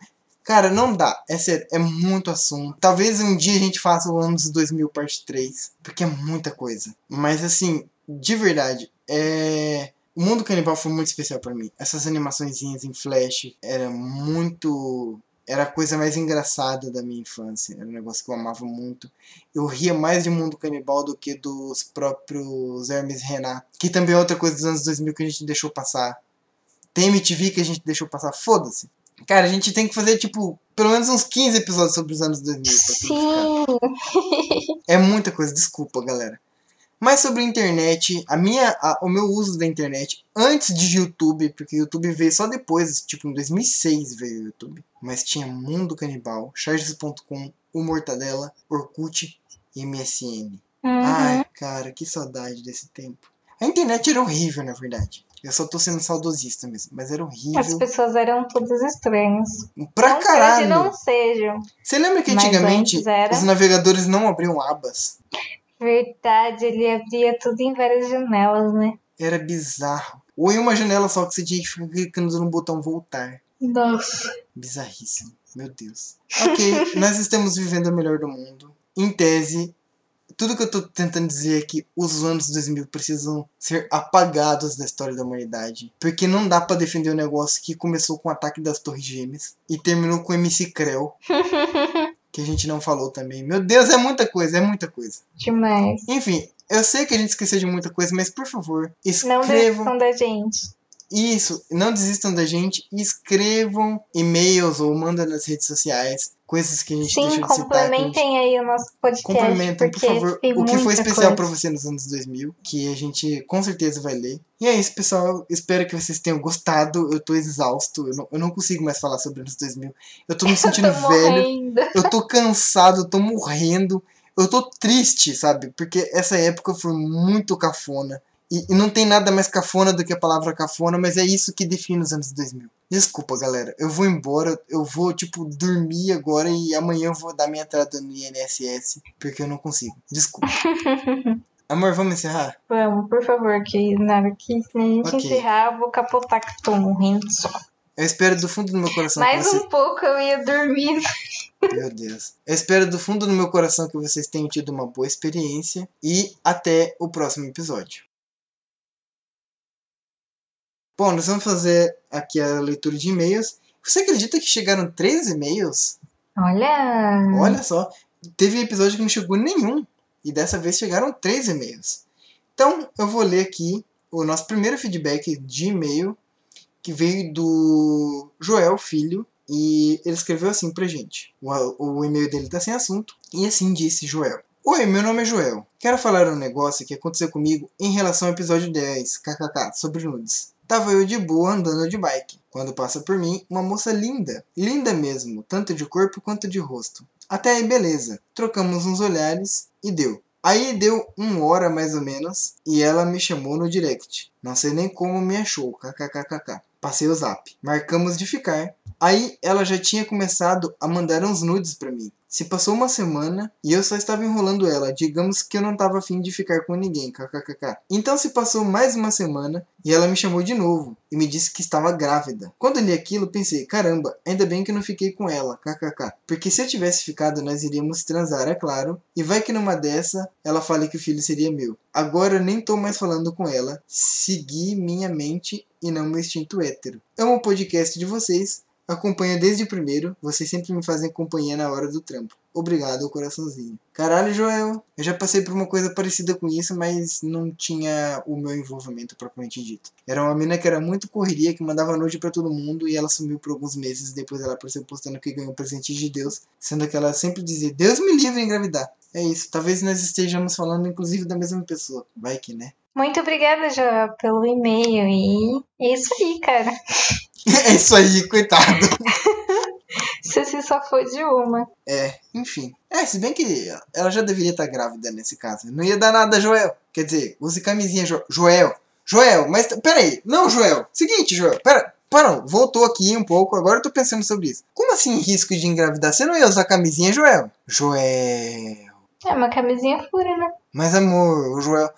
[SPEAKER 2] Cara, não dá. É sério, é muito assunto. Talvez um dia a gente faça o anos 2000 parte 3, porque é muita coisa. Mas assim, de verdade, é o mundo canibal foi muito especial pra mim. Essas animaçõezinhas em flash era muito era a coisa mais engraçada da minha infância. Era um negócio que eu amava muito. Eu ria mais de Mundo Canibal do que dos próprios Hermes Renato. Que também é outra coisa dos anos 2000 que a gente deixou passar. Tem MTV que a gente deixou passar. Foda-se. Cara, a gente tem que fazer, tipo, pelo menos uns 15 episódios sobre os anos 2000. Pra tudo ficar.
[SPEAKER 1] Sim.
[SPEAKER 2] É muita coisa, desculpa, galera. Mas sobre a internet, a minha, a- o meu uso da internet antes de YouTube, porque o YouTube veio só depois, tipo em 2006 veio o YouTube. Mas tinha Mundo Canibal, Charges.com, O Mortadela, Orkut e MSN.
[SPEAKER 1] Uhum.
[SPEAKER 2] Ai, cara, que saudade desse tempo. A internet era horrível, na verdade. Eu só tô sendo saudosista mesmo, mas era
[SPEAKER 1] As
[SPEAKER 2] horrível.
[SPEAKER 1] pessoas eram todas estranhas.
[SPEAKER 2] Pra
[SPEAKER 1] não
[SPEAKER 2] caralho!
[SPEAKER 1] hoje não sejam.
[SPEAKER 2] Você lembra que antigamente
[SPEAKER 1] era.
[SPEAKER 2] os navegadores não abriam abas?
[SPEAKER 1] Verdade, ele abria tudo em várias janelas, né?
[SPEAKER 2] Era bizarro. Ou em uma janela só que você tinha que ficar clicando no botão voltar.
[SPEAKER 1] Nossa.
[SPEAKER 2] Bizarríssimo. Meu Deus. Ok, *laughs* nós estamos vivendo o melhor do mundo. Em tese, tudo que eu tô tentando dizer é que os anos 2000 precisam ser apagados da história da humanidade. Porque não dá pra defender um negócio que começou com o ataque das Torres Gêmeas e terminou com o MC Creu, *laughs* que a gente não falou também. Meu Deus, é muita coisa, é muita coisa.
[SPEAKER 1] Demais.
[SPEAKER 2] Enfim, eu sei que a gente esqueceu de muita coisa, mas por favor,
[SPEAKER 1] Não
[SPEAKER 2] escrevam.
[SPEAKER 1] desistam da gente.
[SPEAKER 2] Isso, não desistam da gente, escrevam e-mails ou mandam nas redes sociais coisas que a gente
[SPEAKER 1] Sim,
[SPEAKER 2] deixou de citar. gente-
[SPEAKER 1] complementem aí o nosso podcast.
[SPEAKER 2] Complementem, por favor, o que foi especial pra você nos anos 2000, que a gente com certeza vai ler. E é isso, pessoal. Espero que vocês tenham gostado. Eu tô exausto, eu não, eu não consigo mais falar sobre anos 2000. Eu tô me *laughs* sentindo
[SPEAKER 1] Tô
[SPEAKER 2] velho,
[SPEAKER 1] morrendo.
[SPEAKER 2] eu tô cansado, eu tô morrendo. Eu tô triste, sabe? Porque essa época foi muito cafona. E, e não tem nada mais cafona do que a palavra cafona, mas é isso que define os anos 2000. Desculpa, galera. Eu vou embora, eu vou, tipo, dormir agora e amanhã eu vou dar minha entrada no INSS, porque eu não consigo. Desculpa. *laughs* Amor, vamos encerrar?
[SPEAKER 1] Vamos, por favor, que na hora que se a gente
[SPEAKER 2] Ok.
[SPEAKER 1] encerrar, eu vou capotar que tô morrendo.
[SPEAKER 2] Eu espero do fundo do meu coração
[SPEAKER 1] Mais
[SPEAKER 2] você...
[SPEAKER 1] um pouco eu ia dormir. *laughs*
[SPEAKER 2] Meu Deus. Eu espero do fundo do meu coração que vocês tenham tido uma boa experiência e até o próximo episódio. Bom, nós vamos fazer aqui a leitura de e-mails. Você acredita que chegaram três e-mails?
[SPEAKER 1] Olha.
[SPEAKER 2] Olha só, teve episódio que não chegou nenhum. E dessa vez chegaram três e-mails. Então, eu vou ler aqui o nosso primeiro feedback de e-mail, que veio do Joel Filho. E ele escreveu assim pra gente. O, o e-mail dele tá sem assunto. E assim disse Joel. Oi, meu nome é Joel. Quero falar um negócio que aconteceu comigo em relação ao episódio 10, kkk, sobre nudes. Tava eu de boa andando de bike, quando passa por mim uma moça linda, linda mesmo, tanto de corpo quanto de rosto. Até aí beleza, trocamos uns olhares e deu. Aí deu uma hora mais ou menos e ela me chamou no direct. Não sei nem como me achou, kkkk. Passei o zap. Marcamos de ficar. Aí ela já tinha começado a mandar uns nudes pra mim. Se passou uma semana e eu só estava enrolando ela, digamos que eu não estava afim de ficar com ninguém, kkkk. Então se passou mais uma semana e ela me chamou de novo e me disse que estava grávida. Quando li aquilo, pensei, caramba, ainda bem que eu não fiquei com ela. Porque se eu tivesse ficado, nós iríamos transar, é claro, e vai que numa dessa ela fale que o filho seria meu. Agora eu nem tô mais falando com ela, segui minha mente e não meu instinto hétero. Amo o podcast de vocês Acompanha desde o primeiro, vocês sempre me fazem companhia na hora do trampo. Obrigado, coraçãozinho. Caralho, Joel, eu já passei por uma coisa parecida com isso, mas não tinha o meu envolvimento propriamente dito. Era uma mina que era muito correria, que mandava noite para todo mundo e ela sumiu por alguns meses. Depois ela apareceu postando que ganhou presente de Deus, sendo que ela sempre dizia: Deus me livre engravidar. É isso, talvez nós estejamos falando inclusive da mesma pessoa. Vai que, né?
[SPEAKER 1] Muito obrigada, Joel, pelo e-mail. E é isso aí, cara.
[SPEAKER 2] é isso aí, coitado. *laughs*
[SPEAKER 1] Você se só foi de uma.
[SPEAKER 2] É, enfim. É, se bem que ela já deveria estar grávida nesse caso. Não ia dar nada, Joel. Quer dizer, use camisinha, jo Joel. Joel, mas peraí. Não, Joel. Seguinte, Joel. Pera. Para, voltou aqui um pouco. Agora eu tô pensando sobre isso. Como assim risco de engravidar? Você não ia usar camisinha, Joel? Joel.
[SPEAKER 1] É, uma camisinha fura, né?
[SPEAKER 2] Mas amor, o Joel.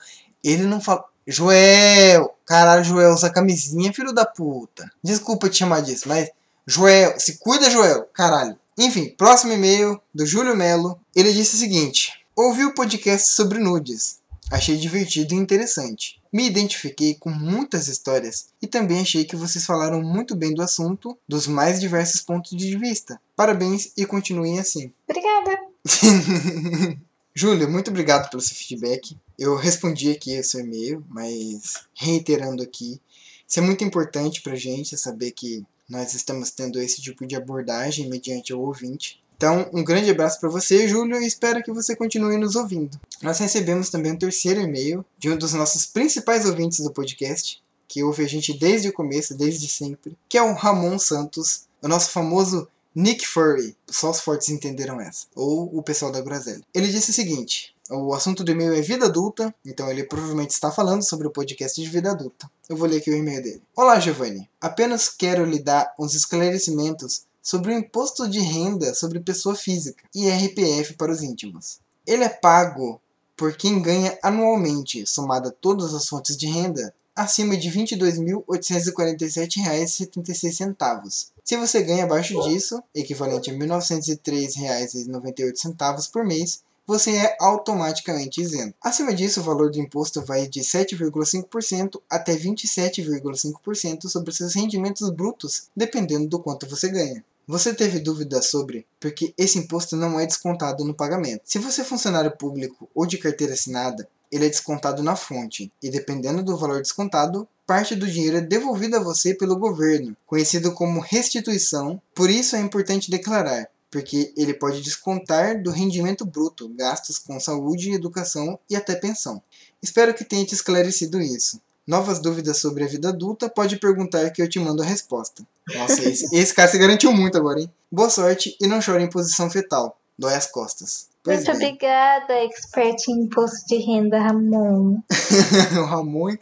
[SPEAKER 2] Ele não fala. Joel! Caralho, Joel, usa camisinha, filho da puta. Desculpa te chamar disso, mas. Joel, se cuida, Joel. Caralho. Enfim, próximo e-mail do Júlio Melo. Ele disse o seguinte: Ouvi o podcast sobre nudes. Achei divertido e interessante. Me identifiquei com muitas histórias e também achei que vocês falaram muito bem do assunto, dos mais diversos pontos de vista. Parabéns e continuem assim.
[SPEAKER 1] Obrigada. *laughs*
[SPEAKER 2] Júlia, muito obrigado pelo seu feedback. Eu respondi aqui o seu e-mail, mas reiterando aqui, isso é muito importante para a gente saber que nós estamos tendo esse tipo de abordagem mediante o ouvinte. Então, um grande abraço para você, Júlio, e espero que você continue nos ouvindo. Nós recebemos também um terceiro e-mail de um dos nossos principais ouvintes do podcast, que ouve a gente desde o começo, desde sempre, que é o Ramon Santos, o nosso famoso Nick Fury, só os fortes entenderam essa, ou o pessoal da Groselha. Ele disse o seguinte: o assunto do e-mail é vida adulta, então ele provavelmente está falando sobre o podcast de vida adulta. Eu vou ler aqui o e-mail dele. Olá, Giovanni. Apenas quero lhe dar uns esclarecimentos sobre o imposto de renda sobre pessoa física e RPF para os íntimos. Ele é pago por quem ganha anualmente, somada todas as fontes de renda, acima de R$ 22.847,76. Se você ganha abaixo disso, equivalente a R$ 1.903,98 por mês, você é automaticamente isento. Acima disso, o valor do imposto vai de 7,5% até 27,5% sobre seus rendimentos brutos, dependendo do quanto você ganha. Você teve dúvidas sobre porque esse imposto não é descontado no pagamento. Se você é funcionário público ou de carteira assinada, ele é descontado na fonte, e dependendo do valor descontado, parte do dinheiro é devolvido a você pelo governo, conhecido como restituição. Por isso é importante declarar, porque ele pode descontar do rendimento bruto gastos com saúde, educação e até pensão. Espero que tenha te esclarecido isso. Novas dúvidas sobre a vida adulta, pode perguntar que eu te mando a resposta. Nossa, esse, esse cara se garantiu muito agora, hein? Boa sorte e não chore em posição fetal. Dói as costas.
[SPEAKER 1] Pois Muito bem. obrigada, expert em imposto de renda, Ramon. *laughs*
[SPEAKER 2] o Ramon.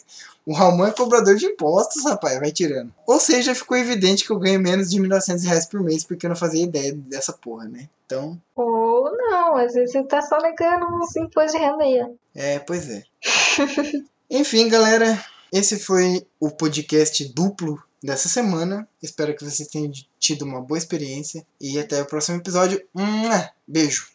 [SPEAKER 2] O Ramon é cobrador de impostos, rapaz, vai tirando. Ou seja, ficou evidente que eu ganho menos de 1.900 reais por mês, porque eu não fazia ideia dessa porra, né? Então.
[SPEAKER 1] Ou não, às vezes você tá só negando uns impostos de renda aí.
[SPEAKER 2] É, pois é. *laughs* Enfim, galera, esse foi o podcast duplo dessa semana. Espero que vocês tenham tido uma boa experiência e até o próximo episódio. Beijo!